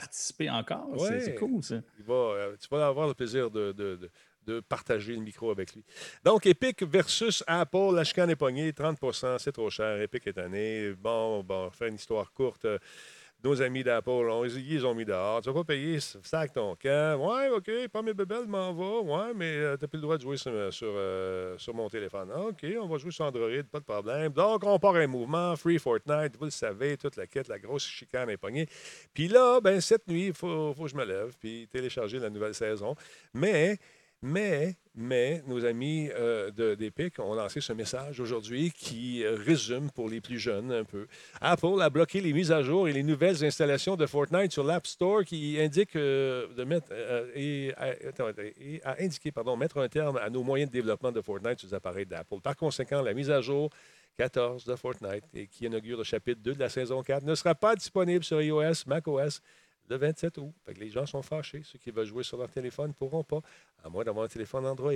participer encore. C'est- Ouais. C'est cool, ça. il va, euh, tu vas avoir le plaisir de, de- de- de partager le micro avec lui. Donc, Epic versus Apple, la chicane est pognée, 30% c'est trop cher. Epic est année. Bon, bon, faire une histoire courte. Euh, Nos amis d'Apple, ils ont mis dehors. Tu vas pas payer, sac ton camp. Ouais, OK, pas mes bébelles, m'en va. Ouais, mais tu n'as plus le droit de jouer sur, sur, euh, sur mon téléphone. Ah, OK, on va jouer sur Android, pas de problème. Donc, on part un mouvement, Free Fortnite, vous le savez, toute la quête, la grosse chicane est pognée. Puis là, ben, cette nuit, il faut, faut que je me lève puis télécharger la nouvelle saison. Mais, mais, mais, nos amis euh, de- d'Epic ont lancé ce message aujourd'hui qui euh, résume pour les plus jeunes un peu. Apple a bloqué les mises à jour et les nouvelles installations de Fortnite sur l'App Store qui indique euh, de mettre pardon, mettre un terme à nos moyens de développement de Fortnite sur les appareils d'Apple. Par conséquent, la mise à jour 14 de Fortnite et qui inaugure le chapitre 2 de la saison 4 ne sera pas disponible sur iOS, macOS le 27 août. Les gens sont fâchés. Ceux qui veulent jouer sur leur téléphone ne pourront pas, à moins d'avoir un téléphone Android.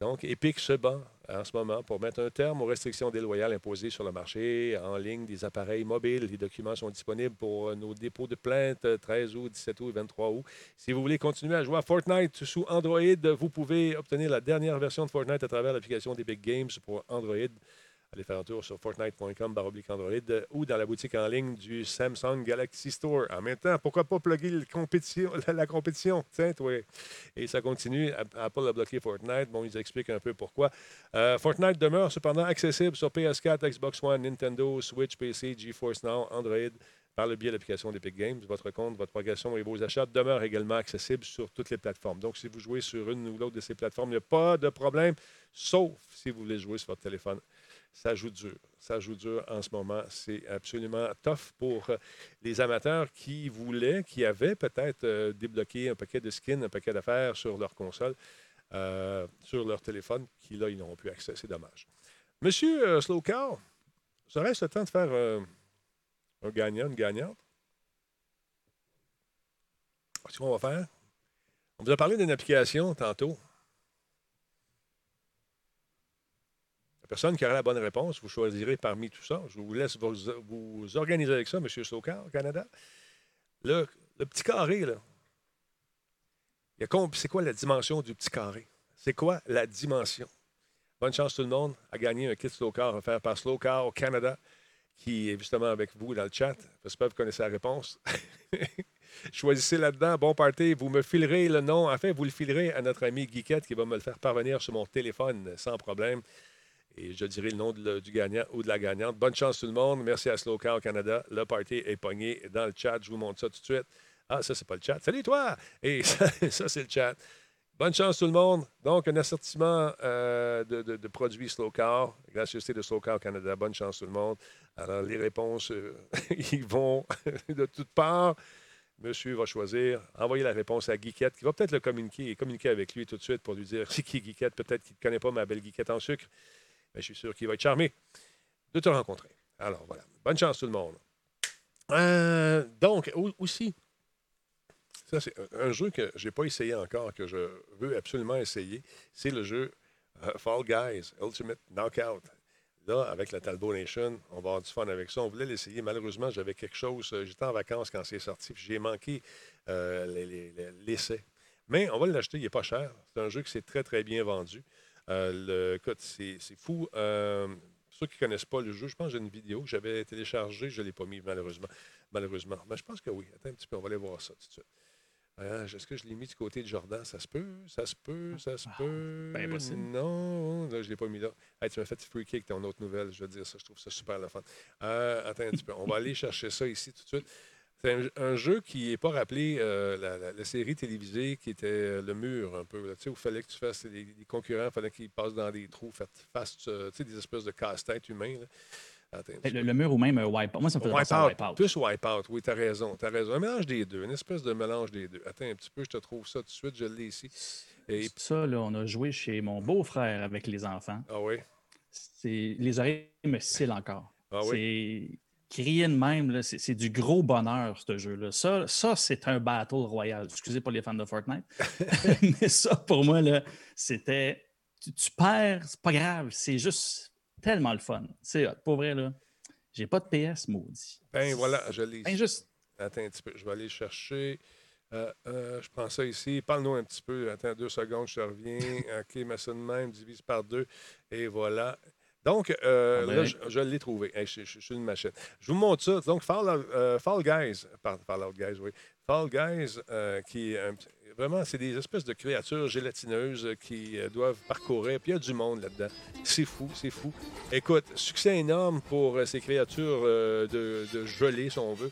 Donc, Epic se bat en ce moment pour mettre un terme aux restrictions déloyales imposées sur le marché en ligne des appareils mobiles. Les documents sont disponibles pour euh, nos dépôts de plainte euh, 13 août, 17 août et 23 août. Si vous voulez continuer à jouer à Fortnite sous Android, vous pouvez obtenir la dernière version de Fortnite à travers l'application d'Epic Games pour Android. Allez faire un tour sur fortnite.com Android euh, ou dans la boutique en ligne du Samsung Galaxy Store. En même temps, pourquoi pas plugger la compétition? Tiens, toi. Et ça continue. Apple a bloqué Fortnite. Bon, ils expliquent un peu pourquoi. Euh, Fortnite demeure cependant accessible sur PS4, Xbox One, Nintendo, Switch, PC, GeForce Now, Android par le biais de l'application d'Epic Games. Votre compte, votre progression et vos achats demeurent également accessibles sur toutes les plateformes. Donc, si vous jouez sur une ou l'autre de ces plateformes, il n'y a pas de problème, sauf si vous voulez jouer sur votre téléphone. Ça joue dur. Ça joue dur en ce moment. C'est absolument tough pour euh, les amateurs qui voulaient, qui avaient peut-être euh, débloqué un paquet de skins, un paquet d'affaires sur leur console, euh, sur leur téléphone, qui là, ils n'auront plus accès. C'est dommage. Monsieur Slowcar, serait-ce le temps de faire un gagnant, une gagnante? Ce qu'on va faire? On vous a parlé d'une application tantôt. La personne qui aura la bonne réponse, vous choisirez parmi tout ça. Je vous laisse vous, organiser avec ça, M. Au Canada. Le, petit carré, là. C'est quoi la dimension du petit carré? C'est quoi la dimension? Bonne chance tout le monde à gagner un kit Slowcar offert par Slowcar au Canada, qui est justement avec vous dans le chat. J'espère que vous connaissez la réponse. Choisissez là-dedans. Bon party. Vous me filerez le nom. En fait, vous le filerez à notre ami Guiquette qui va me le faire parvenir sur mon téléphone sans problème. Et je dirai le nom du gagnant ou de la gagnante. Bonne chance tout le monde. Merci à Slow Car au Canada. Le party est pogné dans le chat. Je vous montre ça tout de suite. Ah, ça, c'est pas le chat. Salut toi! Et ça, c'est le chat. Bonne chance tout le monde. Donc, un assortiment euh, de, produits Slow Car. Gracieuseté de Slow Car au Canada. Bonne chance tout le monde. Alors, les réponses, euh, ils vont de toutes parts. Monsieur va choisir, envoyer la réponse à Guiquette, qui va peut-être le communiquer et communiquer avec lui tout de suite pour lui dire c'est qui Guiquette. Peut-être qu'il ne connaît pas ma belle Guiquette en sucre, mais je suis sûr qu'il va être charmé de te rencontrer. Alors voilà, bonne chance tout le monde. Euh, donc, au- aussi, ça c'est un- jeu que je n'ai pas essayé encore, que je veux absolument essayer, c'est le jeu euh, Fall Guys Ultimate Knockout. Là, avec la Talbot Nation, on va avoir du fun avec ça. On voulait l'essayer. Malheureusement, j'avais quelque chose. euh, J'étais en vacances quand c'est sorti, puis j'ai manqué les- les- les- l'essai. Mais on va l'acheter, il n'est pas cher. C'est un jeu qui s'est très, très bien vendu. Euh, le, c'est fou. Euh, ceux qui ne connaissent pas le jeu, je pense que j'ai une vidéo que j'avais téléchargée. Je ne l'ai pas mis, malheureusement. Malheureusement. Mais je pense que oui. Attends un petit peu, on va aller voir ça tout de suite. Euh, Est-ce que je l'ai mis du côté de Jordan? Ça se peut, ça se peut, ça se peut. ben possible. Non, là, je ne l'ai pas mis là. Hey, tu m'as fait freaker avec ton autre nouvelle, je veux dire ça. Je trouve ça super fun. Euh, attends un petit peu. On va aller chercher ça ici tout de suite. C'est un, un jeu qui n'est pas rappelé euh, la, la- la série télévisée qui était euh, le mur un peu. là, tu sais, où il fallait que tu fasses des, des concurrents, il fallait qu'ils passent dans des trous, fassent euh, des espèces de casse-tête humains. Attends petit Le, le mur ou même euh, Wipeout. Moi, ça me fait penser à Wipeout. Plus Wipeout, oui, t'as raison, t'as raison. Un mélange des deux, une espèce de mélange des deux. Attends un petit peu, je te trouve ça tout de suite, je l'ai ici. Et, Ça, là, on a joué chez mon beau-frère avec les enfants. ah oui, C'est Les oreilles me scellent encore. ah oui? Crier de même, c'est du gros bonheur, ce jeu-là. Ça, ça c'est un battle royal. Excusez pour les fans de Fortnite. Mais ça, pour moi, c'était. Tu, tu perds, c'est pas grave. C'est juste tellement le fun. C'est. Pour vrai, là. J'ai pas de PS, maudit. Ben voilà, je l'ai Ben, ici. juste. Attends un petit peu, je vais aller chercher. Euh, euh, je prends ça ici. Parle-nous un petit peu. Attends deux secondes, je te reviens. OK, mets ça de même, divise par deux. Et voilà. Donc, euh, Ah ben. là, je, je l'ai trouvé. Hey, je, je- je suis une machine. Je vous montre ça. Donc, Fall, euh, Fall Guys, Guys, oui. Fall Guys, euh, qui vraiment, c'est des espèces de créatures gélatineuses qui euh, doivent parcourir. Puis il y a du monde là-dedans. C'est fou, c'est fou. Écoute, succès énorme pour ces créatures de, de gelée, si on veut.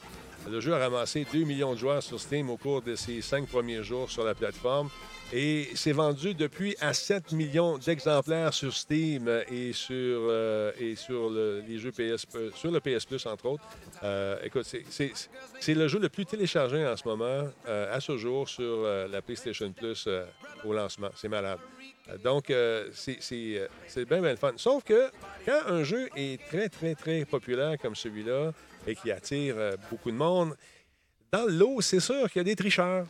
Le jeu a ramassé 2 millions de joueurs sur Steam au cours de ses cinq premiers jours sur la plateforme. Et c'est vendu depuis à 7 millions d'exemplaires sur Steam et sur, euh, et sur le, les jeux PS, euh, sur le PS Plus, entre autres. Euh, écoute, c'est- le jeu le plus téléchargé en ce moment, à ce jour, sur la PlayStation Plus au lancement. C'est malade. Donc, c'est bien, bien le fun. Sauf que quand un jeu est très, très, très populaire comme celui-là et qui attire beaucoup de monde, dans l'eau, c'est sûr qu'il y a des tricheurs.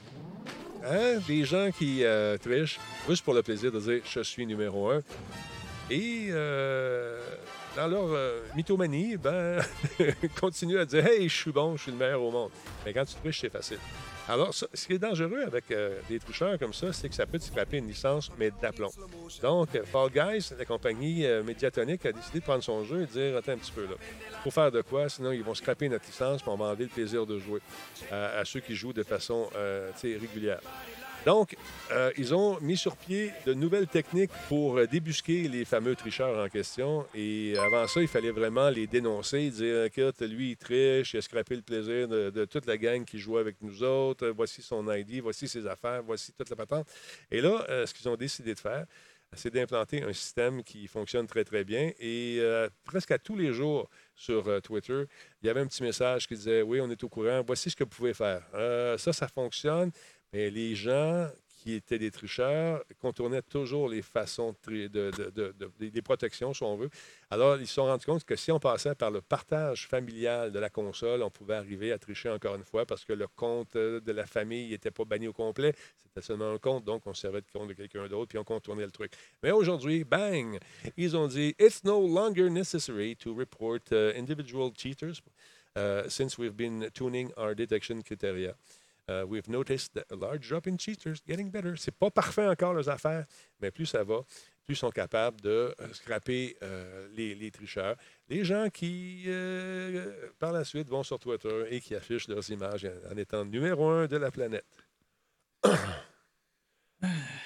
Hein? Des gens qui euh, trichent juste pour le plaisir de dire je suis numéro un. Et euh, dans leur mythomanie, ben, continuent à dire Hey, je suis bon, je suis le meilleur au monde. Mais quand tu triches, c'est facile. Alors, ça- ce qui est dangereux avec euh, des tricheurs comme ça, c'est que ça peut te scraper une licence, mais d'aplomb. Donc, euh, Fall Guys, la compagnie euh, médiatonique, a décidé de prendre son jeu et de dire Attends un petit peu là. Faut faire de quoi, sinon ils vont scraper notre licence, puis on va enlever le plaisir de jouer à, à ceux qui jouent de façon euh, régulière. Donc, euh, ils ont mis sur pied de nouvelles techniques pour euh, débusquer les fameux tricheurs en question. Et avant ça, il fallait vraiment les dénoncer, dire écoute, lui, il triche, il a scrappé le plaisir de, toute la gang qui jouait avec nous autres. Voici son ID, voici ses affaires, voici toute la patente. Et là, euh, ce qu'ils ont décidé de faire, c'est d'implanter un système qui fonctionne très, très bien. Et presque à tous les jours sur Twitter, il y avait un petit message qui disait Oui, on est au courant, voici ce que vous pouvez faire. Ça, ça fonctionne. Mais les gens qui étaient des tricheurs contournaient toujours les façons de, de- de- de- de- des- protections, si on veut. Alors, ils se sont rendus compte que si on passait par le partage familial de la console, on pouvait arriver à tricher encore une fois parce que le compte euh, de la famille n'était pas banni au complet. C'était seulement un compte, donc on servait de compte de quelqu'un d'autre, puis on contournait le truc. Mais aujourd'hui, bang! Ils ont dit It's no longer necessary to report uh, individual cheaters uh, since we've been tuning our detection criteria. Uh, we've noticed a large drop in cheaters getting better. C'est pas parfait encore leurs affaires, mais plus ça va, plus ils sont capables de euh, scraper euh, les, les tricheurs. Les gens qui, euh, par la suite, vont sur Twitter et qui affichent leurs images en étant numéro un de la planète.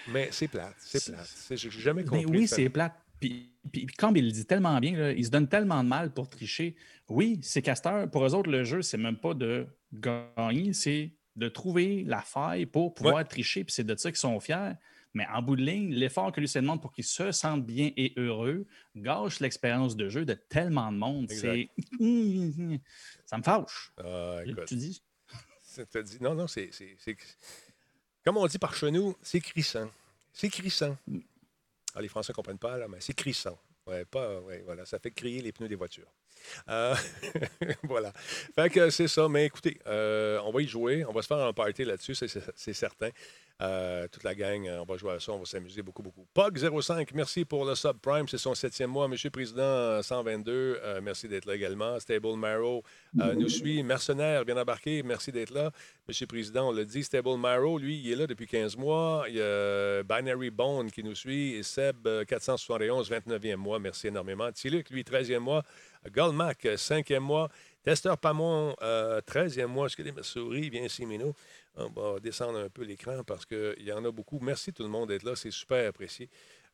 mais c'est plate, c'est plate. C'est- J'ai jamais compris. oui, le c'est plate. Puis, puis, comme il le dit tellement bien, là, il se donne tellement de mal pour tricher. Oui, c'est Castor. Pour eux autres, le jeu, c'est même pas de gagner, c'est de trouver la faille pour pouvoir tricher. Puis c'est de ça qu'ils sont fiers. Mais en bout de ligne, l'effort que lui se demande pour qu'ils se sentent bien et heureux gâche l'expérience de jeu de tellement de monde. C'est. Ça me fâche. Ah, écoute. Tu dis? Dit- non, non, c'est, Comme on dit par chez nous, c'est crissant. C'est crissant. Ah, les Français ne comprennent pas, là, mais c'est crissant. Ouais, pas, ouais, voilà, ça fait crier les pneus des voitures. Euh, voilà. Fait que c'est ça. Mais écoutez, euh, on va y jouer. On va se faire un party là-dessus, c'est, certain. Euh, toute la gang, on va jouer à ça. On va s'amuser beaucoup, beaucoup. Pog05, merci pour le subprime. C'est son septième mois. Monsieur le Président euh, 122, euh, merci d'être là également. Stable Marrow nous suit. Mercenaire, bien embarqué. Merci d'être là. Monsieur le Président, on l'a dit. Stable Marrow, lui, il est là depuis 15 mois. Il y a Binary Bone qui nous suit. Et Seb, euh, 471, 29e mois. Merci énormément. Tiluc, lui, 13e mois. Goldmac, 5e mois. Testeur Pamon, euh, 13e mois. Est-ce que les souris, bien ici, Mino. On va descendre un peu l'écran parce qu'il y en a beaucoup. Merci tout le monde d'être là. C'est super apprécié.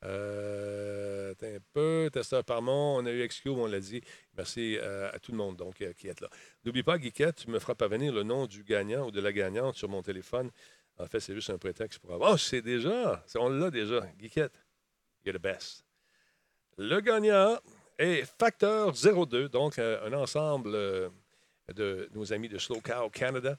Euh, un peu. Testeur Parmont, on a eu XQ, on l'a dit. Merci euh, à tout le monde euh, qui est là. N'oublie pas, Guiquette, tu me feras parvenir le nom du gagnant ou de la gagnante sur mon téléphone. En fait, c'est juste un prétexte pour avoir. Oh, c'est déjà. On l'a déjà. Guiquette, you're the best. Le gagnant est Facteur 02, donc euh, un ensemble euh, de nos amis de Slow Cow Canada.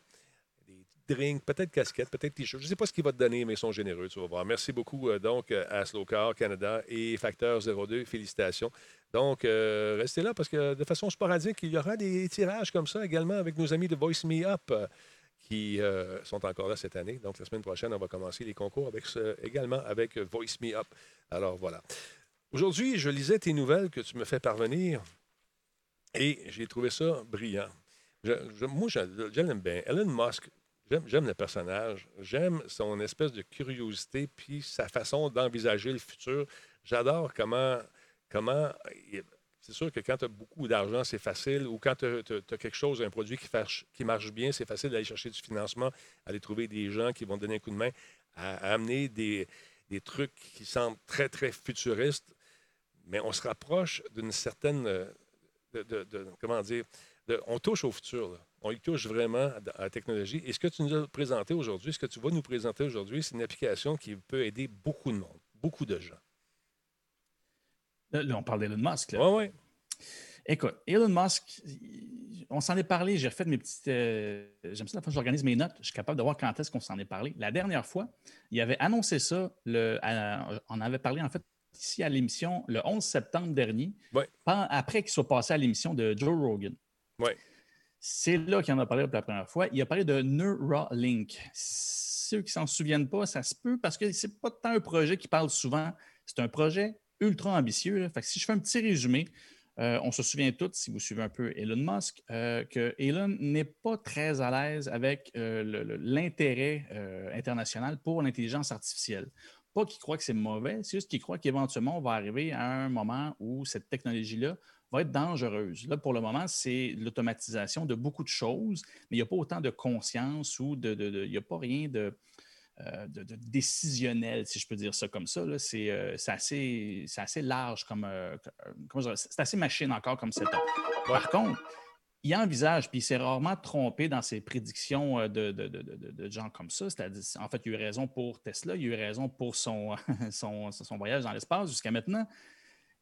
Des drinks, peut-être casquettes, peut-être t-shirts. Je ne sais pas ce qu'ils vont te donner, mais ils sont généreux, tu vas voir. Merci beaucoup euh, donc à Slow Car Canada et Facteur 02. Félicitations. Donc, restez là parce que de façon sporadique, il y aura des tirages comme ça également avec nos amis de Voice Me Up qui sont encore là cette année. Donc, la semaine prochaine, on va commencer les concours également avec Voice Me Up. Alors, voilà. Aujourd'hui, je lisais tes nouvelles que tu me fais parvenir et j'ai trouvé ça brillant. Je- je- moi, l'aime bien. Elon Musk, j'aime, j'aime le personnage. J'aime son espèce de curiosité puis sa façon d'envisager le futur. J'adore comment. comment c'est sûr que quand tu as beaucoup d'argent, c'est facile. Ou quand tu as, quelque chose, un produit qui, marche bien, c'est facile d'aller chercher du financement, aller trouver des gens qui vont donner un coup de main à, amener des trucs qui semblent très, très futuristes. Mais on se rapproche d'une certaine. euh, de- de- de- comment dire on touche au futur. là. On y touche vraiment à, la technologie. Et ce que tu nous as présenté aujourd'hui, ce que tu vas nous présenter aujourd'hui, c'est une application qui peut aider beaucoup de monde, beaucoup de gens. Là, là, on parle d'Elon Musk. là. Oui, oui. Écoute, Elon Musk, on s'en est parlé, j'ai refait mes petites. euh, J'aime ça, la fois que j'organise mes notes, je suis capable de voir quand est-ce qu'on s'en est parlé. La dernière fois, il avait annoncé ça, le, à- on avait parlé en fait ici à l'émission le 11 septembre dernier, Ouais. après qu'il soit passé à l'émission de Joe Rogan. Ouais. C'est là qu'il en a parlé pour la première fois. Il a parlé de Neuralink. Ceux qui s'en souviennent pas, ça se peut parce que c'est pas tant un projet qui parle souvent. C'est un projet ultra ambitieux. là. Fait que si je fais un petit résumé, Euh, on se souvient tous, si vous suivez un peu Elon Musk, euh, que Elon n'est pas très à l'aise avec euh, l'intérêt euh, international pour l'intelligence artificielle. Pas qu'il croit que c'est mauvais, c'est juste qu'il croit qu'éventuellement, on va arriver à un moment où cette technologie-là va être dangereuse. Là, pour le moment, c'est l'automatisation de beaucoup de choses, mais il n'y a pas autant de conscience ou de, il n'y a pas rien de, euh, de, décisionnel, si je peux dire ça comme ça. euh, c'est assez, assez large comme. euh, c'est assez machine encore comme setup. Par contre, il envisage, puis il s'est rarement trompé dans ses prédictions euh, de, de, de- gens comme ça. C'est-à-dire, en fait, il a eu raison pour Tesla, il a eu raison pour son, voyage dans l'espace jusqu'à maintenant.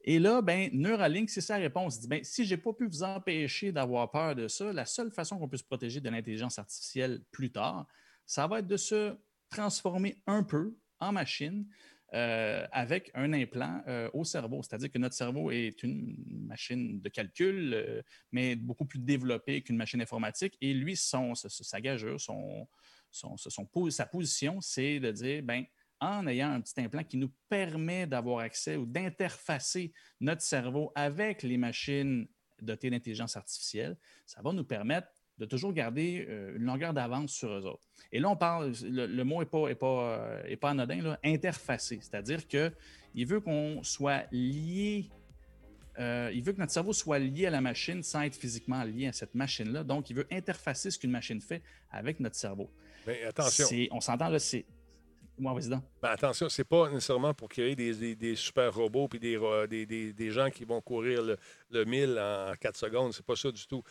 Et là, ben, Neuralink, c'est sa réponse. Il dit ben, si je n'ai pas pu vous empêcher d'avoir peur de ça, la seule façon qu'on peut se protéger de l'intelligence artificielle plus tard, ça va être de se transformer un peu en machine euh, avec un implant euh, au cerveau. C'est-à-dire que notre cerveau est une machine de calcul, euh, mais beaucoup plus développée qu'une machine informatique. Et lui, son, sa, gageure, sa position, c'est de dire, ben, en ayant un petit implant qui nous permet d'avoir accès ou d'interfacer notre cerveau avec les machines dotées d'intelligence artificielle, ça va nous permettre de toujours garder euh, une longueur d'avance sur eux autres. Et là, on parle, le, le mot n'est pas, est pas, euh, est pas anodin, là, interfacé, c'est-à-dire qu'il veut qu'on soit lié, euh, il veut que notre cerveau soit lié à la machine sans être physiquement lié à cette machine-là. Donc, il veut interfacer ce qu'une machine fait avec notre cerveau. Mais attention. On s'entend là, c'est. Moi. Ben, attention, c'est pas nécessairement pour créer des, des- des super robots puis des gens qui vont courir le, le 1000 en 4 secondes. C'est pas ça du tout.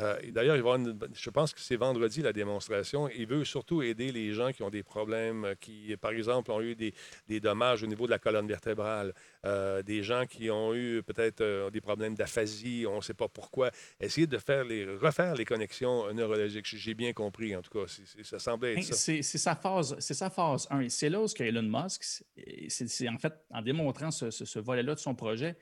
Euh, D'ailleurs, je pense que c'est vendredi la démonstration. Il veut surtout aider les gens qui ont des problèmes, euh, qui, par exemple, ont eu des, des dommages au niveau de la colonne vertébrale, euh, des gens qui ont eu peut-être euh, des problèmes d'aphasie, on ne sait pas pourquoi. Essayer de faire les, refaire les connexions neurologiques. J'ai bien compris, en tout cas. Ça semblait être ça. C'est sa phase, c'est sa phase 1. Et c'est là où Elon Musk, c'est- en fait en démontrant ce, ce- ce volet-là de son projet,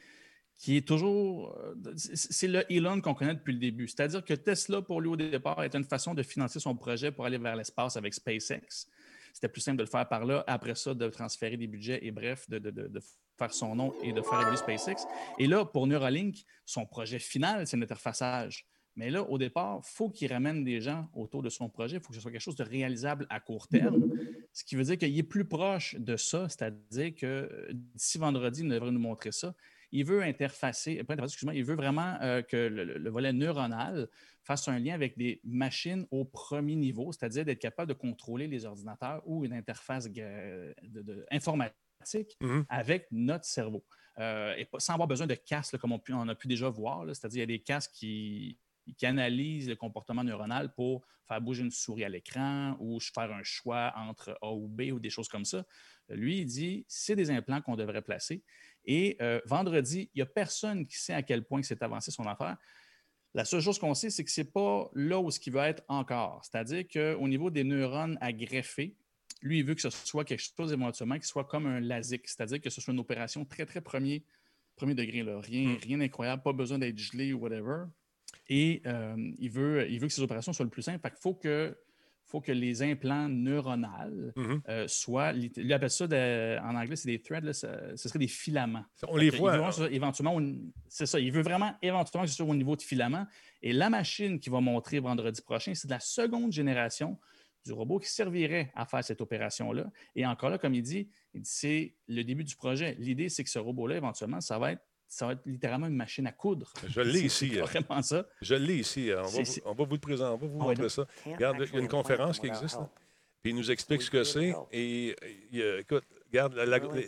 qui est toujours, euh, c'est le Elon qu'on connaît depuis le début. C'est-à-dire que Tesla, pour lui au départ, était une façon de financer son projet pour aller vers l'espace avec SpaceX. C'était plus simple de le faire par là. Après ça, de transférer des budgets et bref, de, de- de- de faire son nom et de faire évoluer SpaceX. Et là, pour Neuralink, son projet final, c'est l'interfaçage. Mais là, au départ, il faut qu'il ramène des gens autour de son projet. Il faut que ce soit quelque chose de réalisable à court terme. Ce qui veut dire qu'il est plus proche de ça, c'est-à-dire que euh, d'ici vendredi, il devrait nous montrer ça. Il veut interfacer, pas interfacer, excuse-moi, il veut vraiment euh, que le, le- le volet neuronal fasse un lien avec des machines au premier niveau, c'est-à-dire d'être capable de contrôler les ordinateurs ou une interface ga- de- de- informatique Mhm. avec notre cerveau. Euh, et sans avoir besoin de casques, là, comme on, a pu déjà voir, c'est-à-dire il y a des casques qui, qui analysent le comportement neuronal pour faire bouger une souris à l'écran ou faire un choix entre A ou B ou des choses comme ça. Lui, il dit c'est des implants qu'on devrait placer. Et euh, vendredi, il n'y a personne qui sait à quel point c'est avancé son affaire. La seule chose qu'on sait, c'est que ce n'est pas là où ce qui va être encore. C'est-à-dire qu'au niveau des neurones à greffer, lui, il veut que ce soit quelque chose éventuellement qui soit comme un LASIK, c'est-à-dire que ce soit une opération très, très premier, premier degré. Là. Rien, rien d'incroyable, pas besoin d'être gelé ou whatever. Et euh, il, veut, il veut que ces opérations soient le plus simple. Fait qu'il faut que, faut que les implants neuronales Mhm. euh, soient. Lui appelle ça de- en anglais, c'est des threads, là, ça- ce serait des filaments. On les voit. éventuellement, c'est ça. Il veut vraiment éventuellement que ce soit au niveau de filament. Et la machine qui va montrer vendredi prochain, c'est de la seconde génération du robot qui servirait à faire cette opération-là. Et encore là, comme il dit, il dit, c'est le début du projet. L'idée, c'est que ce robot-là, éventuellement, ça va être, ça va être littéralement une machine à coudre. Je l'ai ici, C'est euh. vraiment ça. Je l'ai ici. On va, C'est- vous, c'est- on va vous le présenter. On va vous Ah montrer ça. Regarde, il y a une conférence qui existe. là. Puis il nous explique ce que c'est. Et euh, écoute, regarde,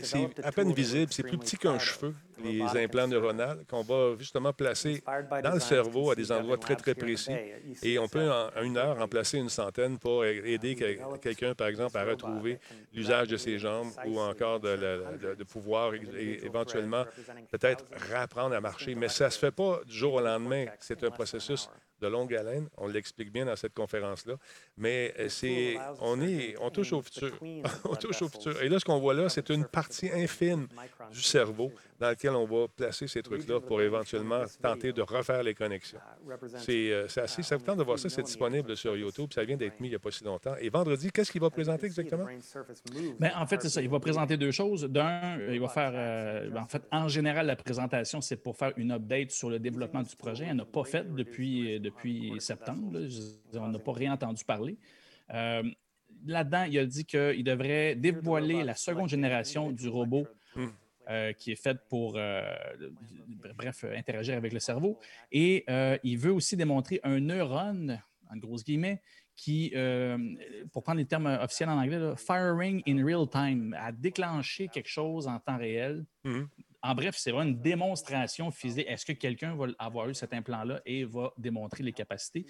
c'est à peine visible. C'est plus petit qu'un cheveu, les implants neuronaux, qu'on va justement placer dans le cerveau à des endroits très, très précis. Et on peut, en une heure, en placer une centaine pour aider que- quelqu'un, par exemple, à retrouver l'usage de ses jambes ou encore de, la- de- de pouvoir éventuellement peut-être réapprendre à marcher. Mais ça ne se fait pas du jour au lendemain. C'est un processus de longue haleine. On l'explique bien dans cette conférence-là. Mais euh, c'est, on, est, on touche au futur. on touche au futur. Et là, ce qu'on voit là, c'est une partie infime du cerveau dans on va placer ces trucs-là pour éventuellement tenter de refaire les connexions. C'est euh, assez. Tente de voir ça, c'est disponible sur YouTube. Ça vient d'être mis il n'y a pas si longtemps. Et vendredi, qu'est-ce qu'il va présenter exactement? Ben, en fait, c'est ça. Il va présenter deux choses. D'un, il va faire. euh, en fait, en général, la présentation, c'est pour faire une update sur le développement du projet. Elle n'a pas fait depuis, depuis septembre. là. On n'a pas rien entendu parler. Euh, Là-dedans, il a dit qu'il devrait dévoiler la seconde génération du robot euh, qui est faite pour, euh, bref, euh, interagir avec le cerveau. Et il veut aussi démontrer un neurone, en grosses guillemets, qui, pour prendre les termes officiels en anglais, là, firing in real time, à déclencher quelque chose en temps réel. Mhm. En bref, c'est vraiment une démonstration physique. Est-ce que quelqu'un va avoir eu cet implant-là et va démontrer les capacités?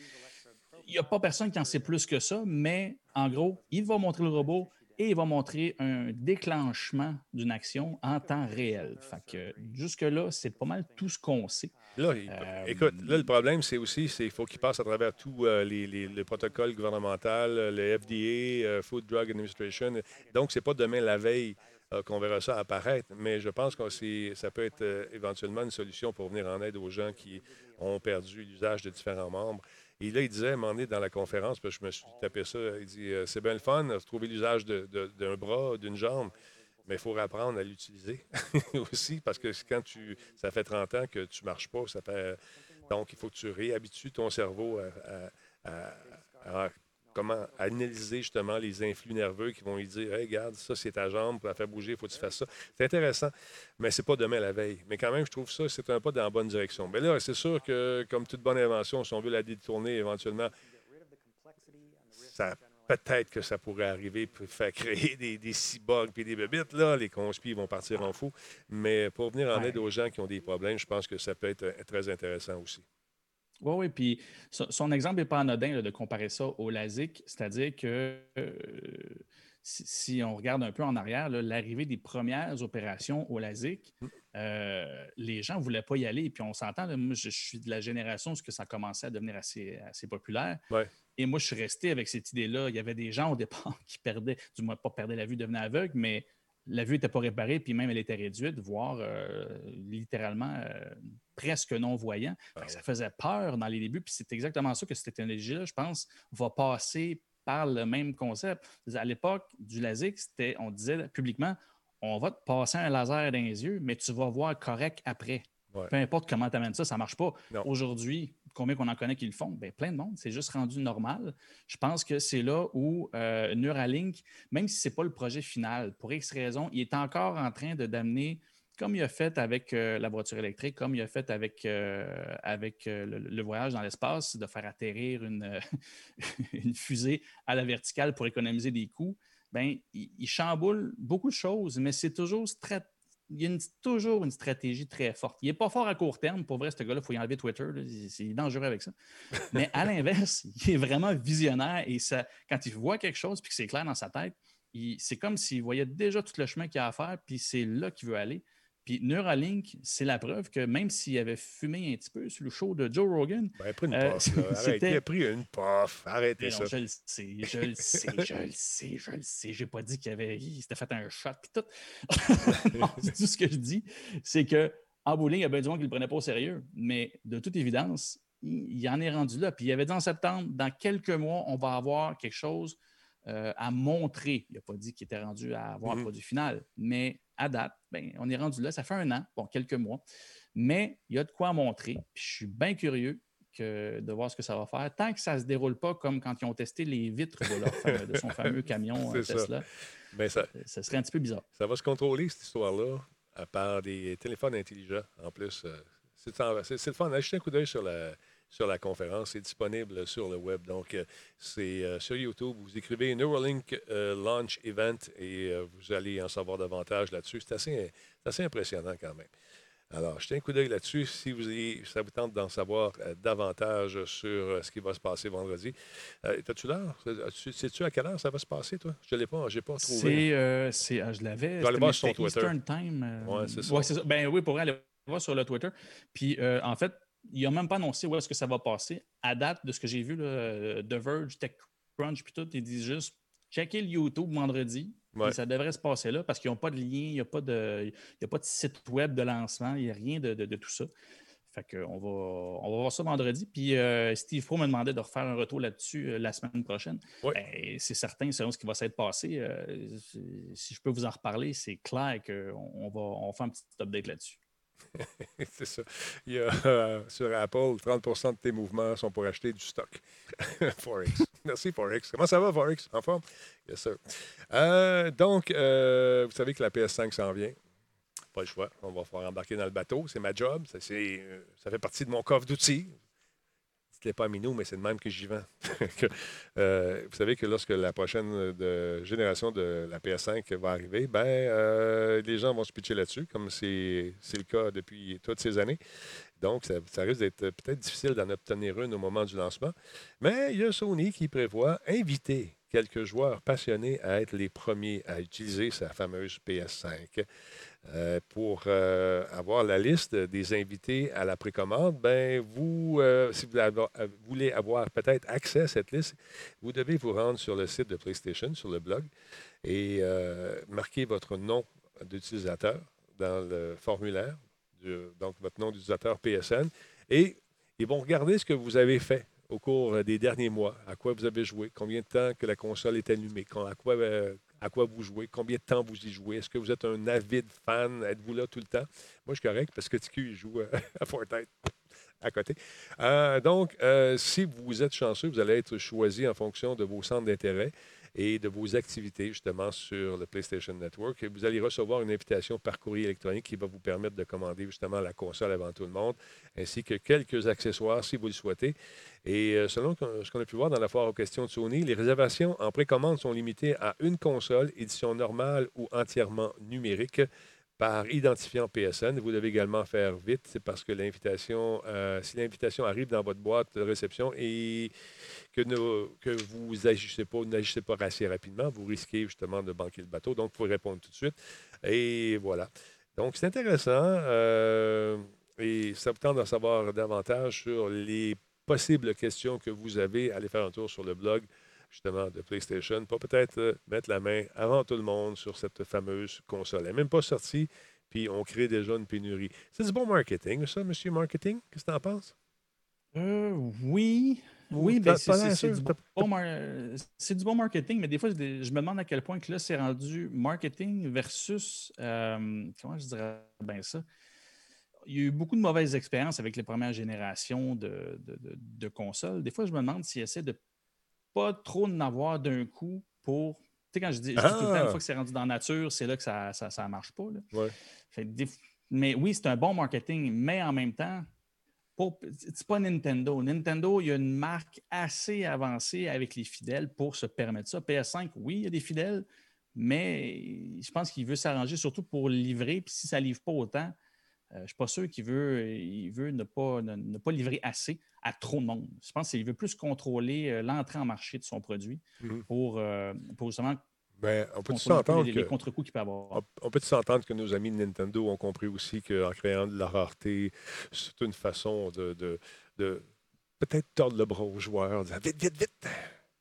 Il n'y a pas personne qui en sait plus que ça, mais en gros, il va montrer le robot et il va montrer un déclenchement d'une action en temps réel. Fait que jusque-là, c'est pas mal tout ce qu'on sait. Là, il- Euh, écoute, là, le problème, c'est aussi qu'il faut qu'il passe à travers tous euh, les, les- protocoles gouvernementaux, euh, le FDA, euh, Food Drug Administration. Donc, c'est pas demain la veille euh, qu'on verra ça apparaître, mais je pense que ça peut être éventuellement une solution pour venir en aide aux gens qui ont perdu l'usage de différents membres. Et là, il disait, à un moment donné, dans la conférence, parce que je me suis tapé ça, il dit euh, C'est bien le fun, de trouver l'usage d'un bras, d'une jambe, mais il faut apprendre à l'utiliser aussi, parce que quand tu, ça fait 30 ans que tu ne marches pas, fait, donc il faut que tu réhabitues ton cerveau à comment analyser justement les influx nerveux qui vont lui dire Hey, regarde, ça c'est ta jambe, pour la faire bouger, il faut que tu fasses ça. C'est intéressant, mais c'est pas demain la veille. Mais quand même, je trouve ça, c'est un pas dans la bonne direction. Mais là, c'est sûr que, comme toute bonne invention, si on veut la détourner éventuellement, ça peut-être que ça pourrait arriver pour faire créer des, des cyborgs puis des bébites. Là, les conspires vont partir en fou. Mais pour venir en aide aux gens qui ont des problèmes, je pense que ça peut être euh, très intéressant aussi. Oui, oui. Puis son, exemple n'est pas anodin là, de comparer ça au LASIK, c'est-à-dire que euh, si, si on regarde un peu en arrière, l'arrivée des premières opérations au LASIK, euh, les gens ne voulaient pas y aller. Puis on s'entend, moi, je, je suis de la génération où ce que ça commençait à devenir assez, assez populaire. Ouais. Et moi, je suis resté avec cette idée-là. Il y avait des gens au départ qui perdaient, du moins pas perdaient la vue, devenaient aveugles, mais la vue n'était pas réparée, puis même elle était réduite, voire euh, littéralement euh, presque non-voyant. Que Ça faisait peur dans les débuts, puis c'est exactement ça que cette technologie-là, je pense, va passer par le même concept. À l'époque du LASIK, c'était, on disait publiquement, on va te passer un laser dans les yeux, mais tu vas voir correct après. Ouais. Peu importe comment tu amènes ça, ça ne marche pas. Aujourd'hui, combien qu'on en connaît qui le font? Ben, plein de monde. C'est juste rendu normal. Je pense que c'est là où euh, Neuralink, même si ce n'est pas le projet final, pour X raisons, il est encore en train de d'amener, comme il a fait avec euh, la voiture électrique, comme il a fait avec, euh, avec le, voyage dans l'espace, de faire atterrir une, fusée à la verticale pour économiser des coûts, ben, il, il chamboule beaucoup de choses, mais c'est toujours strat- il y a une- toujours une stratégie très forte. Il n'est pas fort à court terme. Pour vrai, ce gars-là, il faut y enlever Twitter. C'est dangereux avec ça. Mais à l'inverse, il est vraiment visionnaire et ça, quand il voit quelque chose puis que c'est clair dans sa tête, c'est comme s'il voyait déjà tout le chemin qu'il y a à faire puis c'est là qu'il veut aller. Puis Neuralink, c'est la preuve que même s'il avait fumé un petit peu sur le show de Joe Rogan, Ben, pris une Euh, puff. là. Arrête, c'était- il a pris une puff. Arrêtez ça. je le sais, je le sais, je le sais, je le sais. J'ai pas dit qu'il avait, il s'était fait un shot puis tout. non, tout ce que je dis, c'est que en bowling, il y a bien du monde qui le prenait pas au sérieux, mais de toute évidence, il, il en est rendu là. Puis il avait dit en septembre, dans quelques mois, on va avoir quelque chose euh, à montrer. Il n'a pas dit qu'il était rendu à avoir Mhm. un produit final, mais à date, ben, on est rendu là. Ça fait un an, bon, quelques mois, mais il y a de quoi montrer. Puis je suis bien curieux que, de voir ce que ça va faire. Tant que ça ne se déroule pas comme quand ils ont testé les vitres de, leur fa- de son fameux camion euh, C'est ça. Tesla, Ben, ça, serait un petit peu bizarre. ça va se contrôler, cette histoire-là, à part des téléphones intelligents. En plus, euh, c'est le fun. Jeter un coup d'œil sur la, sur la conférence. C'est disponible sur le web. Donc, euh, c'est euh, sur YouTube. Vous écrivez Neuralink euh, Launch Event et vous allez en savoir davantage là-dessus. C'est assez, impressionnant quand même. Alors, jetez un coup d'œil là-dessus si vous ayez- ça vous tente d'en savoir euh, davantage sur euh, ce qui va se passer vendredi. Euh, T'as-tu l'heure? Sais-tu à quelle heure ça va se passer, toi? Je ne l'ai pas, j'ai pas trouvé. C'est, ah, je l'avais. vas aller voir sur ton Twitter. Eastern Time. Ouais, c'est ça. ouais, ça. Ben oui, pour aller voir sur le Twitter. Puis en fait, il n'a même pas annoncé où est-ce que ça va passer. À date de ce que j'ai vu, là, euh, The Verge, TechCrunch, puis tout, ils disent juste checker le YouTube vendredi, Ouais. Et ça devrait se passer là parce qu'ils n'ont pas de lien, il n'y a, pas de- y a pas de site web de lancement, il n'y a rien de, de- de tout ça. Fait que on va, on va voir ça vendredi. Puis euh, Steve Pro me demandait de refaire un retour là-dessus euh, la semaine prochaine. Ouais. Ben, c'est certain, selon ce qui va s'être passé. euh, si je peux vous en reparler, c'est clair qu'on on va, on va faire un petit update là-dessus. C'est ça. Il y a euh, sur Apple, 30% de tes mouvements sont pour acheter du stock. Forex. Merci, Forex. Comment ça va, Forex? En forme? Yes, sir. Euh, donc, euh, vous savez que la PS5 s'en vient. Pas le choix. On va falloir embarquer dans le bateau. C'est ma job. Ça, fait partie de mon coffre d'outils. Dites-les pas à Minou, mais c'est de même que j'y vends. Euh, vous savez que lorsque la prochaine génération de la PS5 va arriver, ben, euh, les gens vont se pitcher là-dessus, comme c'est, le cas depuis toutes ces années. Donc, ça risque d'être peut-être difficile d'en obtenir une au moment du lancement. Mais il y a Sony qui prévoit inviter quelques joueurs passionnés à être les premiers à utiliser sa fameuse PS5. Euh, pour euh, avoir la liste des invités à la précommande, ben vous, euh, si vous voulez avoir peut-être accès à cette liste, vous devez vous rendre sur le site de PlayStation, sur le blog, et marquer votre nom d'utilisateur dans le formulaire, donc votre nom d'utilisateur PSN, et ils vont regarder ce que vous avez fait au cours des derniers mois, à quoi vous avez joué, combien de temps que la console est allumée, à quoi, euh, à quoi vous jouez, combien de temps vous y jouez, est-ce que vous êtes un avide fan, êtes-vous là tout le temps? Moi, je suis correct parce que TQ, joue euh, à Fortnite à côté. Euh, donc, euh, si vous êtes chanceux, vous allez être choisi en fonction de vos centres d'intérêt et de vos activités, justement, sur le PlayStation Network. Et vous allez recevoir une invitation par courrier électronique qui va vous permettre de commander, justement, la console avant tout le monde, ainsi que quelques accessoires, si vous le souhaitez. Et euh, selon ce qu'on a pu voir dans la foire aux questions de Sony, les réservations en précommande sont limitées à une console, édition normale ou entièrement numérique par identifiant PSN. Vous devez également faire vite, c'est parce que l'invitation, euh, si l'invitation arrive dans votre boîte de réception et que, vous agissez pas, n'agissez pas assez rapidement, vous risquez justement de banquer le bateau. Donc, il faut répondre tout de suite. Et voilà. Donc, c'est intéressant. euh, et ça vous tente d'en savoir davantage sur les possibles questions que vous avez. Allez faire un tour sur le blog justement de PlayStation pour peut-être euh, mettre la main avant tout le monde sur cette fameuse console. Elle n'est même pas sortie, puis on crée déjà une pénurie. C'est du bon marketing, ça, monsieur marketing? Qu'est-ce que tu en penses? Euh, oui. Oui, ben, c'est du, bon mar- c'est du bon marketing, mais des fois, je je me demande à quel point que là, c'est rendu marketing versus, euh, comment je dirais bien ça? Il y a eu beaucoup de mauvaises expériences avec les premières générations de, de- de- de consoles. Des fois, je me demande s'ils essaient de pas trop en avoir d'un coup pour. Tu sais, quand je dis, je dis tout le temps, Ah! une fois que c'est rendu dans la nature, c'est là que ça ne ça, ça marche pas. là. Ouais. Fait mais oui, c'est un bon marketing, mais en même temps, c'est pas Nintendo. Nintendo, il y a une marque assez avancée avec les fidèles pour se permettre ça. PS5, oui, il y a des fidèles, mais je pense qu'il veut s'arranger surtout pour livrer. Puis si ça ne livre pas autant, euh, je ne suis pas sûr qu'il veut, il veut ne, pas, ne, ne pas livrer assez à trop de monde. Je pense qu'il veut plus contrôler euh, l'entrée en marché de son produit Mhm. pour, euh, pour justement Ben, on peut s'entendre les, que... les contre-coups qu'il peut avoir. On, peut s'entendre que nos amis de Nintendo ont compris aussi qu'en créant de la rareté, c'est une façon de, de- de peut-être tordre le bras aux joueurs, dire vite, vite, vite,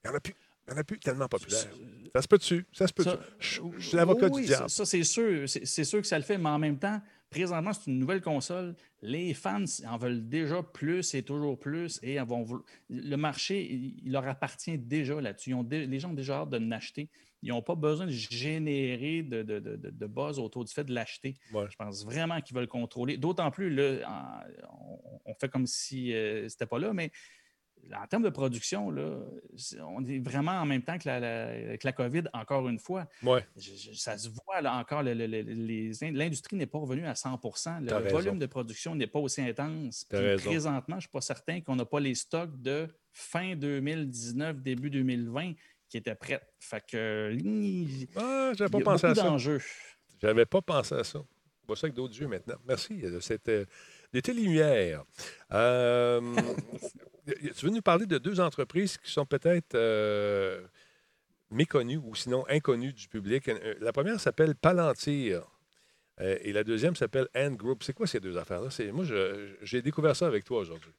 il n'y en a plus, il n'y en a plus tellement populaire. Ça se peut dessus, ça se peut Ça- dessus. Je, suis l'avocat oui, du ça- diable. Ça, c'est sûr. C'est sûr que ça le fait, mais en même temps, présentement, c'est une nouvelle console. Les fans en veulent déjà plus et toujours plus. Et vont Le marché, il, leur appartient déjà là-dessus. Les gens ont déjà hâte de l'acheter. Ils n'ont pas besoin de générer de, de, de- de- de buzz autour du fait de l'acheter. Ouais. Je pense vraiment qu'ils veulent contrôler. D'autant plus, on fait comme si euh, c'était pas là, mais en termes de production, là, on est vraiment en même temps que la, la- que la COVID, encore une fois. Ouais. Je- je- ça se voit là encore, le- le- le- les in- l'industrie n'est pas revenue à 100% Le T'as raison. volume de production n'est pas aussi intense. Présentement, je ne suis pas certain qu'on n'a pas les stocks de fin 2019, début 2020 qui étaient prêts. Fait que Ah, j'avais pas pensé à ça. d'enjeux. J'avais pas pensé à ça. Je vois ça avec d'autres yeux maintenant. Merci de tes lumières. Euh, tu veux nous parler de deux entreprises qui sont peut-être euh, méconnues ou sinon inconnues du public? Euh, La première s'appelle Palantir. et la deuxième s'appelle Ant Group. C'est quoi ces deux affaires-là? Moi, j'ai découvert ça avec toi aujourd'hui.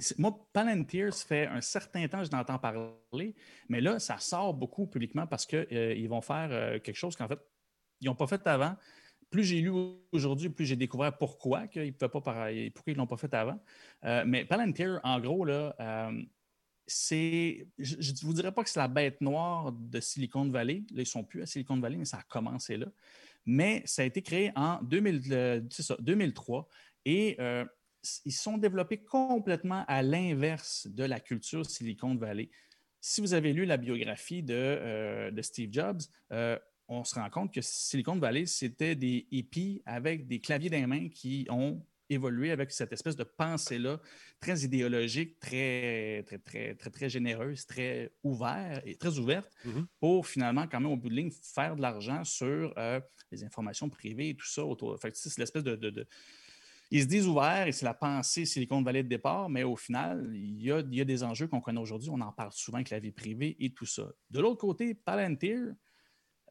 C'est- moi, Palantir, ça fait un certain temps que je l'entends parler, mais là, ça sort beaucoup publiquement parce qu'ils vont faire quelque chose qu'en fait, ils n'ont pas fait avant. Plus j'ai lu aujourd'hui, plus j'ai découvert pourquoi qu'ils ne pas pareil, pourquoi ils l'ont pas fait avant. Euh, mais Palantir, en gros, là, euh, c'est. Je ne vous dirais pas que c'est la bête noire de Silicon Valley. Là, ils ne sont plus à Silicon Valley, mais ça a commencé là. Mais ça a été créé en 2000, euh, 2003 et euh, ils sont développés complètement à l'inverse de la culture Silicon Valley. Si vous avez lu la biographie de, Steve Jobs, on se rend compte que Silicon Valley, c'était des hippies avec des claviers dans les mains qui ont évolué avec cette espèce de pensée-là, très idéologique, très, très, très, très, très généreuse, très ouverte et très ouverte, Mhm. pour finalement, quand même, au bout de ligne, faire de l'argent sur euh, les informations privées et tout ça autour. Fait c'est l'espèce de, de- de- Ils se disent ouverts et c'est la pensée Silicon Valley de départ, mais au final, il y a, il y a des enjeux qu'on connaît aujourd'hui. On en parle souvent avec la vie privée et tout ça. De l'autre côté, Palantir,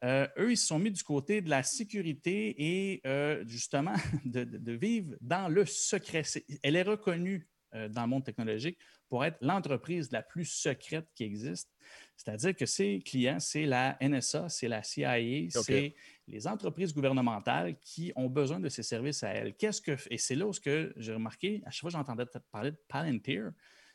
euh, eux, ils se sont mis du côté de la sécurité et euh, justement de, vivre dans le secret. Elle est reconnue euh, dans le monde technologique pour être l'entreprise la plus secrète qui existe. C'est-à-dire que ses clients, c'est la NSA, c'est la CIA, c'est les entreprises gouvernementales qui ont besoin de ces services à elles. Qu'est-ce que et c'est là où ce que j'ai remarqué, à chaque fois que j'entendais parler de Palantir,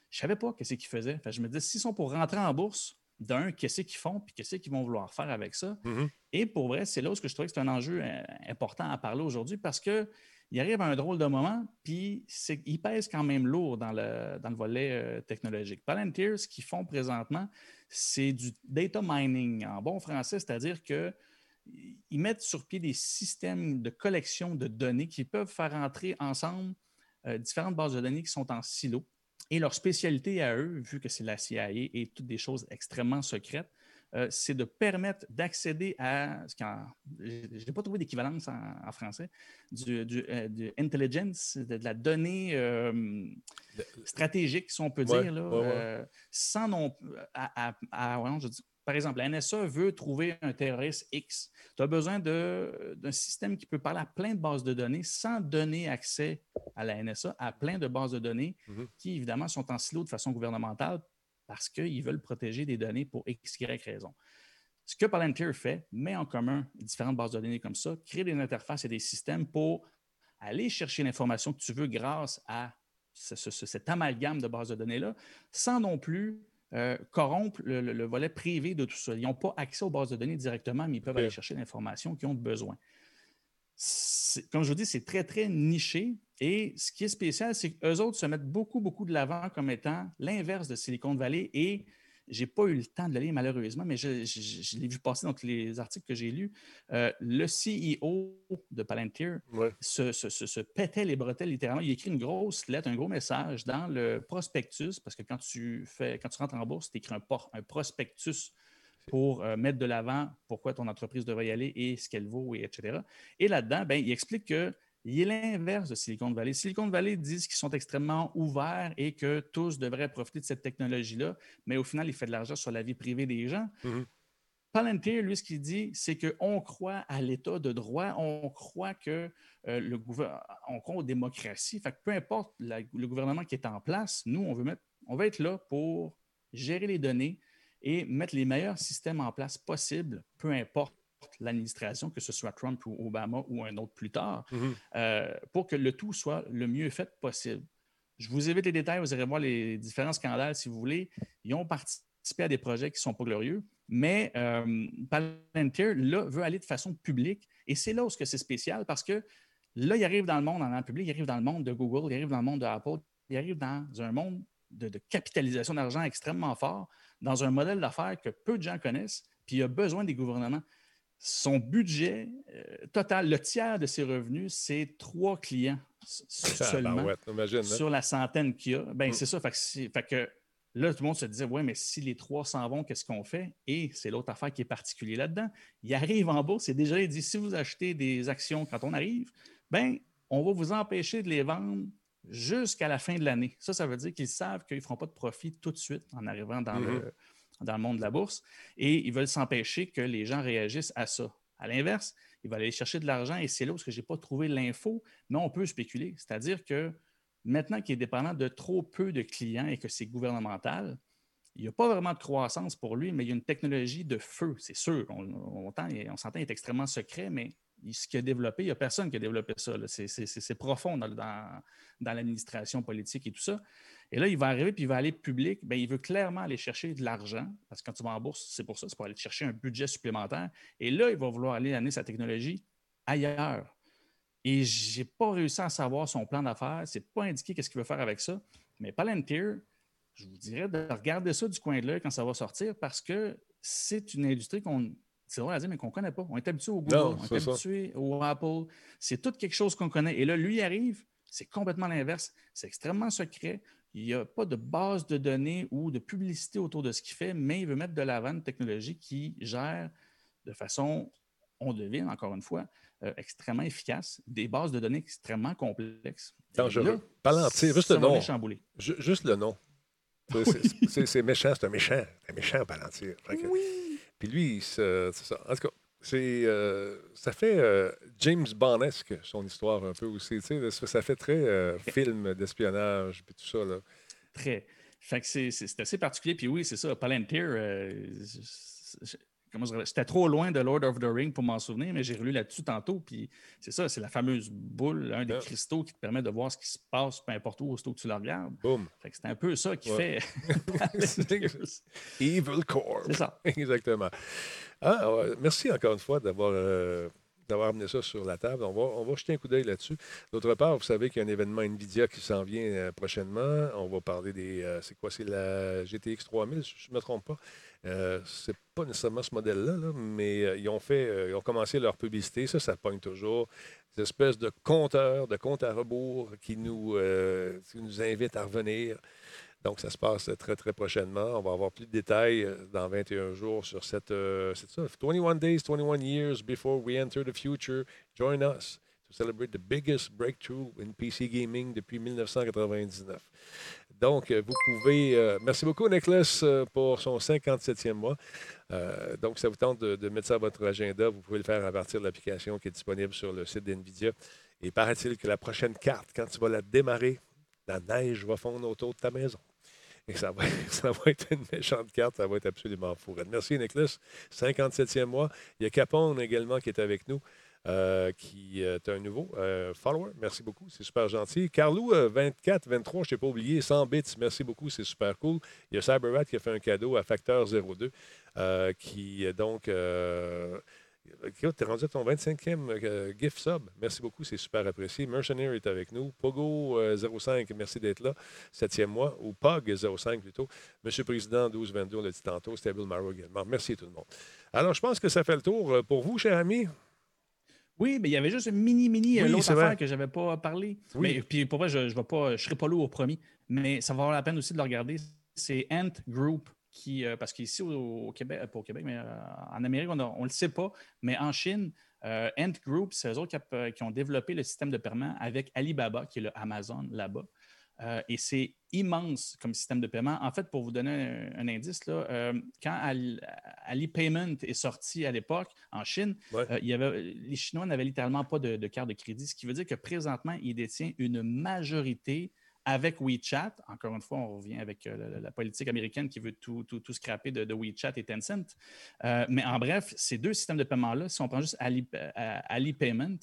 je savais pas qu'est-ce qu'ils faisaient. Que je me disais, s'ils sont pour rentrer en bourse, d'un, qu'est-ce qu'ils font, puis qu'est-ce qu'ils vont vouloir faire avec ça. Mhm. Et pour vrai, c'est là où je trouvais que c'est un enjeu euh, important à parler aujourd'hui parce que il arrive à un drôle de moment, puis il pèse quand même lourd dans le, dans le volet euh, technologique. Palantir, ce qu'ils font présentement, c'est du data mining en bon français, c'est-à-dire que ils mettent sur pied des systèmes de collection de données qui peuvent faire entrer ensemble euh, différentes bases de données qui sont en silo. Et leur spécialité à eux, vu que c'est la CIA et toutes des choses extrêmement secrètes, euh, c'est de permettre d'accéder à ce qu'en. Je n'ai pas trouvé d'équivalence en, en français, du, du, euh, du intelligence, de, de la donnée euh, stratégique, si on peut Ouais, dire, là, ouais, ouais. sans non. À, à- à- voyons, je dis- par exemple, la NSA veut trouver un terroriste X. Tu as besoin d'un système qui peut parler à plein de bases de données sans donner accès à la NSA, à plein de bases de données Mhm. qui, évidemment, sont en silo de façon gouvernementale parce qu'ils veulent protéger des données pour X, Y raison. Ce que Palantir fait, met en commun différentes bases de données comme ça, crée des interfaces et des systèmes pour aller chercher l'information que tu veux grâce à ce- ce- ce- cet amalgame de bases de données-là, sans non plus euh, corrompre le, le- le volet privé de tout ça. Ils n'ont pas accès aux bases de données directement, mais ils peuvent aller chercher l'information qu'ils ont besoin. Comme je vous dis, c'est très, très niché. Et ce qui est spécial, c'est qu'eux autres se mettent beaucoup, beaucoup de l'avant comme étant l'inverse de Silicon Valley. Et je n'ai pas eu le temps de le lire, malheureusement, mais je, je- je- je l'ai vu passer dans tous les articles que j'ai lus. Euh, le CEO de Palantir Ouais. se, se- se- se pétait les bretelles littéralement. Il écrit une grosse lettre, un gros message dans le prospectus, parce que quand tu, fais, quand tu rentres en bourse, tu écris un prospectus pour euh, mettre de l'avant pourquoi ton entreprise devrait y aller et ce qu'elle vaut, et etc. Et là-dedans, ben, il explique que il est l'inverse de Silicon Valley. Silicon Valley disent qu'ils sont extrêmement ouverts et que tous devraient profiter de cette technologie-là, mais au final, il fait de l'argent sur la vie privée des gens. Mhm. Palantir, lui, ce qu'il dit, c'est qu'on croit à l'État de droit, on croit que euh, le on croit aux démocraties. Fait que peu importe la- le gouvernement qui est en place, nous, on veut, mettre, on veut être là pour gérer les données et mettre les meilleurs systèmes en place possibles, peu importe l'administration, que ce soit Trump ou Obama ou un autre plus tard, Mhm. euh, pour que le tout soit le mieux fait possible. Je vous évite les détails, vous irez voir les différents scandales si vous voulez. Ils ont participé à des projets qui ne sont pas glorieux, mais euh, Palantir, là, veut aller de façon publique. Et c'est là où c'est spécial parce que là, il arrive dans le monde en public, il arrive dans le monde de Google, il arrive dans le monde de Apple, il arrive dans un monde de, de capitalisation d'argent extrêmement fort, dans un modèle d'affaires que peu de gens connaissent, puis il a besoin des gouvernements. Son budget euh, total, le tiers de ses revenus, c'est trois clients s- seulement imagine. hein. sur la centaine qu'il y a. Ben, Mm. c'est ça. Fait que, c'est- fait que là, tout le monde se disait, ouais, mais si les trois s'en vont, qu'est-ce qu'on fait? Et c'est l'autre affaire qui est particulier là-dedans. Il arrive en bourse et déjà, il dit, si vous achetez des actions quand on arrive, ben, on va vous empêcher de les vendre jusqu'à la fin de l'année. Ça, ça veut dire qu'ils savent qu'ils ne feront pas de profit tout de suite en arrivant dans, le, dans le monde de la bourse et ils veulent s'empêcher que les gens réagissent à ça. À l'inverse, ils veulent aller chercher de l'argent et c'est là où je n'ai pas trouvé l'info, mais on peut spéculer. C'est-à-dire que Maintenant qu'il est dépendant de trop peu de clients et que c'est gouvernemental, il n'y a pas vraiment de croissance pour lui, mais il y a une technologie de feu, c'est sûr. On, on, on s'entend, il est extrêmement secret, mais ce qu'il a développé, il n'y a personne qui a développé ça. C'est profond dans, l'administration politique et tout ça. Et là, il va arriver puis il va aller public. Bien, il veut clairement aller chercher de l'argent, parce que quand tu vas en bourse, c'est pour ça, c'est pour aller chercher un budget supplémentaire. Et là, il va vouloir aller amener sa technologie ailleurs. Et je n'ai pas réussi à savoir son plan d'affaires. Ce n'est pas indiqué qu'est-ce qu'il veut faire avec ça. Mais Palantir, je vous dirais de regarder ça du coin de l'œil quand ça va sortir parce que c'est une industrie qu'on c'est vrai à dire, mais qu'on ne connaît pas. On est habitué au Google, on est habitué au Apple. C'est tout quelque chose qu'on connaît. Et là, lui arrive, c'est complètement l'inverse. C'est extrêmement secret. Il n'y a pas de base de données ou de publicité autour de ce qu'il fait, mais il veut mettre de l'avant une technologie qui gère de façon, on devine encore une fois, euh, extrêmement efficace, des bases de données extrêmement complexes. Dangereux. Palantir, juste le nom. Juste le nom. C'est méchant, c'est un méchant. un méchant Palantir. Oui. Puis lui, c'est ça. En tout cas, euh, ça fait euh, James Bond-esque, son histoire un peu aussi. Ça fait très euh, film d'espionnage puis tout ça. Là. Très. Fait que c'est assez particulier. Puis oui, c'est ça. Palantir, J'étais trop loin de Lord of the Ring pour m'en souvenir, mais j'ai relu là-dessus tantôt. Puis c'est ça, c'est la fameuse boule, un des cristaux qui te permet de voir ce qui se passe, peu importe où, aussitôt que tu le regardes. Boom. c'est un peu ça qui fait. Evil Core. C'est ça. Exactement. Ah, merci encore une fois d'avoir. Euh, d'avoir amené ça sur la table. On va, on va jeter un coup d'œil là-dessus. D'autre part, vous savez qu'il y a un événement NVIDIA qui s'en vient euh, prochainement. On va parler des. Euh, c'est quoi? C'est la GTX 3000, si je ne me trompe pas. Euh, c'est pas nécessairement ce modèle-là, mais euh, ils ont fait, ils ont commencé leur publicité. Ça, ça pogne toujours. Des espèces de compteurs, de comptes à rebours qui nous, qui nous invitent à revenir. Donc, ça se passe très, très prochainement. On va avoir plus de détails dans 21 jours sur cette, c'est ça, 21 days, 21 years before we enter the future. Join us to celebrate the biggest breakthrough in PC gaming depuis 1999. Donc, euh, vous pouvez. Euh, merci beaucoup, Nicholas, euh, pour son 57e mois. donc, ça vous tente de, mettre ça à votre agenda. Vous pouvez le faire à partir de l'application qui est disponible sur le site d'NVIDIA. Et paraît-il que la prochaine carte, quand tu vas la démarrer, la neige va fondre autour de ta maison. Et ça va, ça va être une méchante carte, ça va être absolument fou. Merci, Nicholas. 57e mois. Il y a Capone également qui est avec nous. Euh, qui est un nouveau euh, follower. Merci beaucoup, c'est super gentil. Carlou, 24, 23, je t'ai pas oublié, 100 bits, merci beaucoup, c'est super cool. Il y a Cyberrat qui a fait un cadeau à Facteur 02, euh, qui donc. Euh, tu es rendu à ton 25e GIF sub. Merci beaucoup, c'est super apprécié. Mercenary est avec nous. Pogo05, merci d'être là. Septième mois, ou POG05 plutôt. Monsieur le Président 1222, on l'a dit tantôt. Stable Maro également. Merci tout le monde. Alors, je pense que ça fait le tour pour vous, cher ami. Oui, mais il y avait juste une mini, mini oui, l'autre affaire que je n'avais pas parlé. Mais, puis pour vrai, je ne je serai pas lourd au premier, mais ça va valoir la peine aussi de le regarder. C'est Ant Group qui, euh, parce qu'ici au, Québec, euh, pas au Québec, mais euh, en Amérique, on ne le sait pas, mais en Chine, Ant Group, c'est eux autres qui, qui, ont développé le système de paiement avec Alibaba, qui est le Amazon là-bas. Euh, et c'est immense comme système de paiement. En fait, pour vous donner un, indice, là, euh, quand Alipayment est sorti à l'époque en Chine, euh, il y avait, les Chinois n'avaient littéralement pas de, carte de crédit, ce qui veut dire que présentement, ils détiennent une majorité avec WeChat. Encore une fois, on revient avec la, politique américaine qui veut tout, tout, tout scraper de, WeChat et Tencent. mais en bref, ces deux systèmes de paiement-là, si on prend juste Alipayment,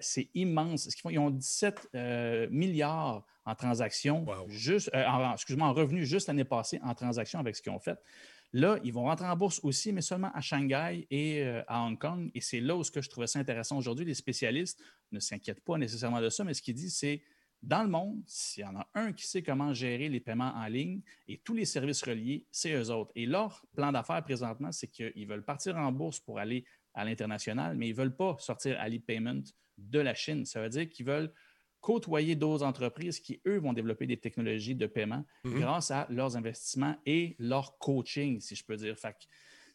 c'est immense. Ce qu'ils font, ils ont 17 milliards en transactions, juste, euh, excuse-moi, en revenus juste l'année passée en transactions avec ce qu'ils ont fait. Là, ils vont rentrer en bourse aussi, mais seulement à Shanghai et euh, à Hong Kong. Et c'est là où ce que je trouvais ça intéressant aujourd'hui. Les spécialistes ne s'inquiètent pas nécessairement de ça, mais ce qu'ils disent, c'est dans le monde, s'il y en a un qui sait comment gérer les paiements en ligne et tous les services reliés, c'est eux autres. Et leur plan d'affaires présentement, c'est qu'ils veulent partir en bourse pour aller à l'international, mais ils ne veulent pas sortir Alipayment de la Chine. Ça veut dire qu'ils veulent côtoyer d'autres entreprises qui, eux, vont développer des technologies de paiement mhm. grâce à leurs investissements et leur coaching, si je peux dire. Fait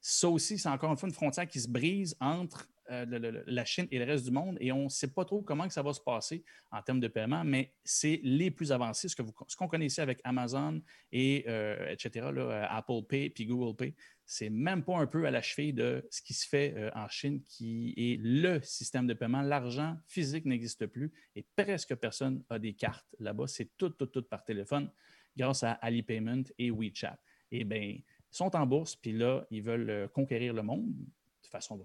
ça aussi, c'est encore une fois une frontière qui se brise entre euh, la Chine et le reste du monde et on ne sait pas trop comment que ça va se passer en termes de paiement, mais c'est les plus avancés. Ce qu'on ce connaît ici avec Amazon et euh, etc., là, Apple Pay puis Google Pay, c'est même pas un peu à la de ce qui se fait euh, en Chine, qui est le système de paiement. L'argent physique n'existe plus et presque personne a des cartes là-bas. C'est tout, tout, tout par téléphone grâce à Alipayment et WeChat. Eh bien, ils sont en bourse, puis là, ils veulent euh, conquérir le monde de façon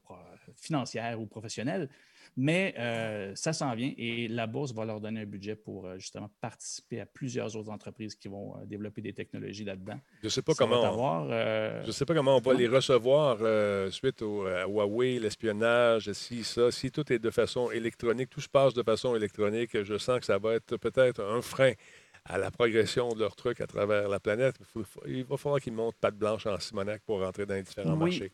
financière ou professionnelle. Mais euh, ça s'en vient et la bourse va leur donner un budget pour euh, justement participer à plusieurs autres entreprises qui vont euh, développer des technologies là-dedans. Je ne sais, pas comment on... je sais pas comment on va les recevoir suite au, à Huawei, l'espionnage, si ça, si tout est de façon électronique, tout se passe de façon électronique, je sens que ça va être peut-être un frein à la progression de leurs trucs à travers la planète. Il, va falloir qu'ils montent patte blanche en Simonac pour rentrer dans les différents marchés.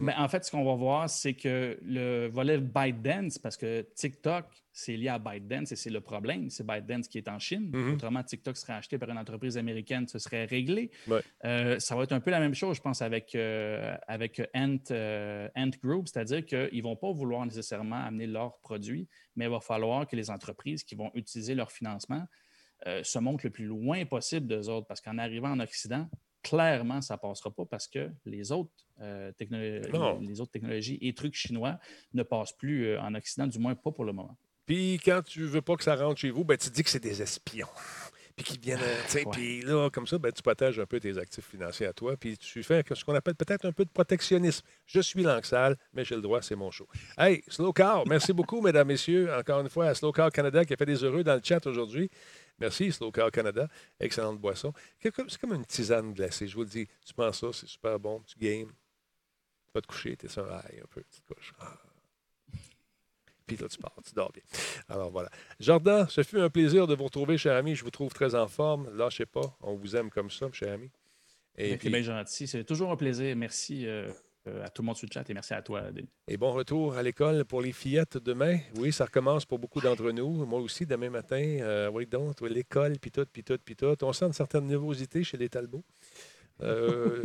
Mais en fait, ce qu'on va voir, c'est que le volet ByteDance, parce que TikTok, c'est lié à ByteDance et c'est le problème, c'est ByteDance qui est en Chine. Mm-hmm. Autrement, TikTok serait acheté par une entreprise américaine, ce serait réglé. Euh, ça va être un peu la même chose, je pense, avec, euh, avec Ant, euh, Ant Group, c'est-à-dire qu'ils ne vont pas vouloir nécessairement amener leurs produits, mais il va falloir que les entreprises qui vont utiliser leur financement se montrent le plus loin possible d'eux autres, parce qu'en arrivant en Occident, clairement, ça ne passera pas parce que les autres, euh, les autres technologies et trucs chinois ne passent plus euh, en Occident, du moins pas pour le moment. Puis quand tu veux pas que ça rentre chez vous, ben, tu dis que c'est des espions. Puis qui viennent, puis là, comme ça, ben, tu protèges un peu tes actifs financiers à toi, puis tu fais ce qu'on appelle peut-être un peu de protectionnisme. Je suis Lanxal, mais j'ai le droit, c'est mon show. Hey, Slow Car, merci beaucoup, mesdames, messieurs, encore une fois, à Slow Car Canada qui a fait des heureux dans le chat aujourd'hui. Merci, Slow Car Canada. Excellente boisson. C'est comme une tisane glacée. Je vous le dis, tu prends ça, c'est super bon, tu games. Tu vas te coucher, tu es sur un un peu, tu te couches. Ah. Puis là, tu pars, tu dors bien. Alors voilà. Jordan, ce fut un plaisir de vous retrouver, cher ami. Je vous trouve très en forme. Lâchez pas. On vous aime comme ça, cher ami. Et puis... bien gentil. C'est toujours un plaisir. Merci. Euh, à tout le monde sur le chat et merci à toi, Denis. Et bon retour à l'école pour les fillettes demain. Oui, ça recommence pour beaucoup d'entre nous. Moi aussi, demain matin. Euh, oui, donc, l'école, puis tout, puis tout, puis tout. On sent une certaine nervosité chez les Talbots. Euh,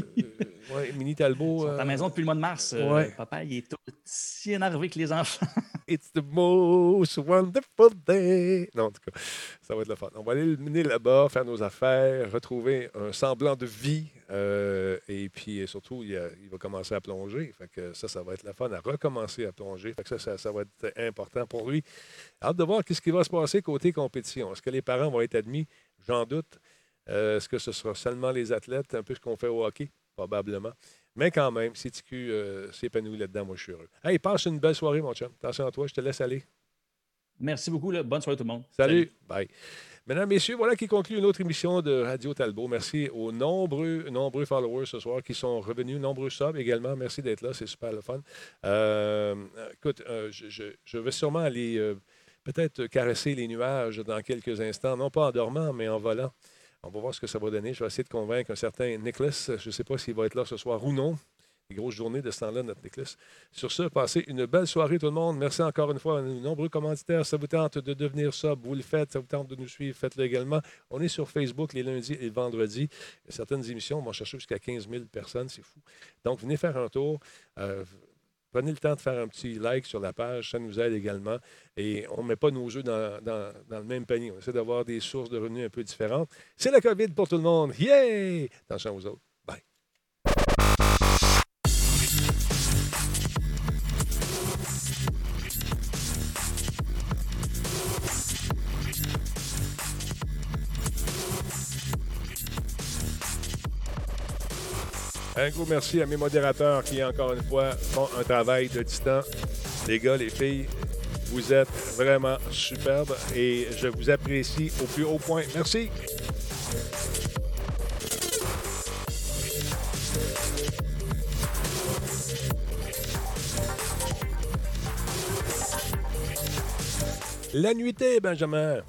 ouais, Mini Talbot. Ta maison depuis le mois de mars. papa, il est tout si énervé que les enfants. It's the most wonderful day. Non, en tout cas, ça va être le fun. On va aller le mener là-bas, faire nos affaires, retrouver un semblant de vie. Euh, et puis surtout, il, va commencer à plonger. Fait que ça, ça va être le fun à recommencer à plonger. Fait que ça, ça, va être important pour lui. Hâte de voir ce qui va se passer côté compétition. Est-ce que les parents vont être admis? J'en doute. Euh, est-ce que ce sera seulement les athlètes, un peu ce qu'on fait au hockey? Probablement. Mais quand même, si TQ euh, s'épanouit là-dedans, moi, je suis heureux. Hey, passe une belle soirée, mon chum. Attention à toi, je te laisse aller. Merci beaucoup. Bonne soirée, tout le monde. Salut. Bye. Mesdames, Messieurs, voilà qui conclut une autre émission de Radio Talbot. Merci aux nombreux, nombreux followers ce soir qui sont revenus, nombreux subs également. Merci d'être là, c'est super le fun. Euh, écoute, euh, je, vais sûrement aller peut-être caresser les nuages dans quelques instants, non pas en dormant, mais en volant. On va voir ce que ça va donner. Je vais essayer de convaincre un certain Nicholas. Je ne sais pas s'il va être là ce soir ou non. Une grosse journée de ce temps-là, notre Nicholas. Sur ce, passez une belle soirée, tout le monde. Merci encore une fois à nos nombreux commanditaires. Ça vous tente de devenir sub, vous le faites. Ça vous tente de nous suivre, faites-le également. On est sur Facebook les lundis et les vendredis. Certaines émissions vont chercher jusqu'à 15 000 personnes. C'est fou. Donc, venez faire un tour. Euh, Prenez le temps de faire un petit like sur la page, ça nous aide également. Et on ne met pas nos jeux dans, le même panier. On essaie d'avoir des sources de revenus un peu différentes. C'est la COVID pour tout le monde. Yay! Attention aux autres. Un gros merci à mes modérateurs qui, encore une fois, font un travail de titan. Les gars, les filles, vous êtes vraiment superbes et je vous apprécie au plus haut point. Merci. La nuitée, Benjamin.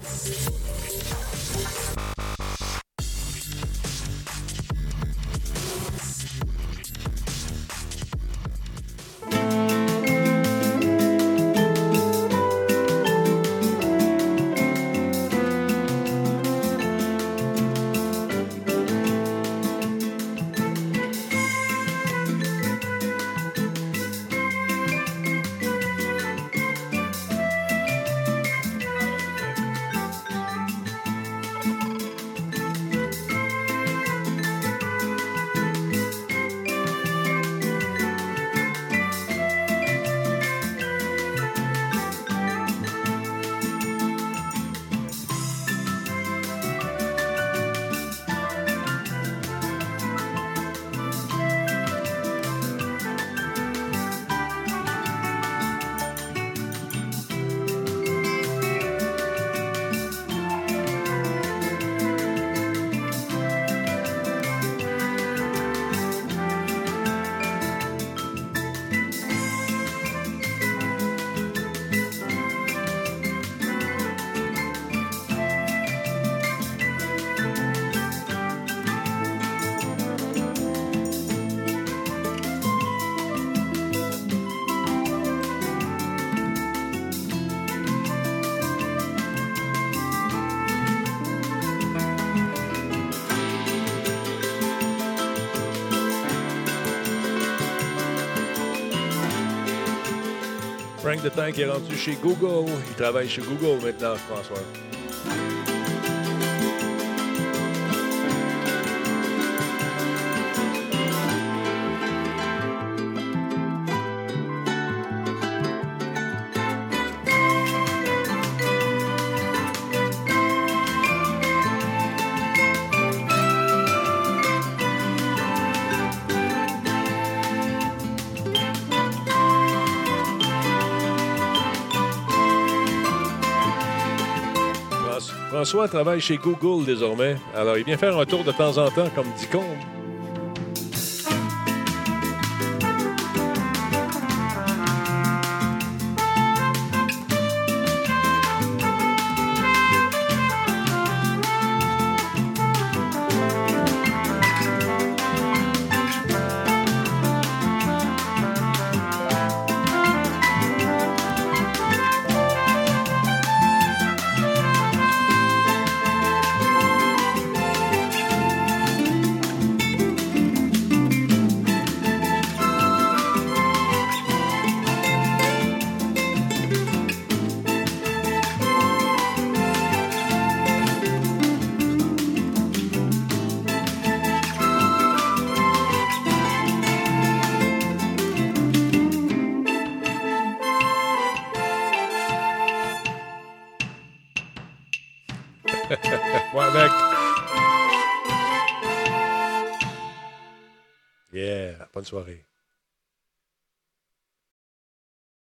De Tank est rendu chez Google. Il travaille chez Google maintenant, François. François- travaille chez Google désormais. Alors, il vient faire un tour de temps en temps, comme dit Combe.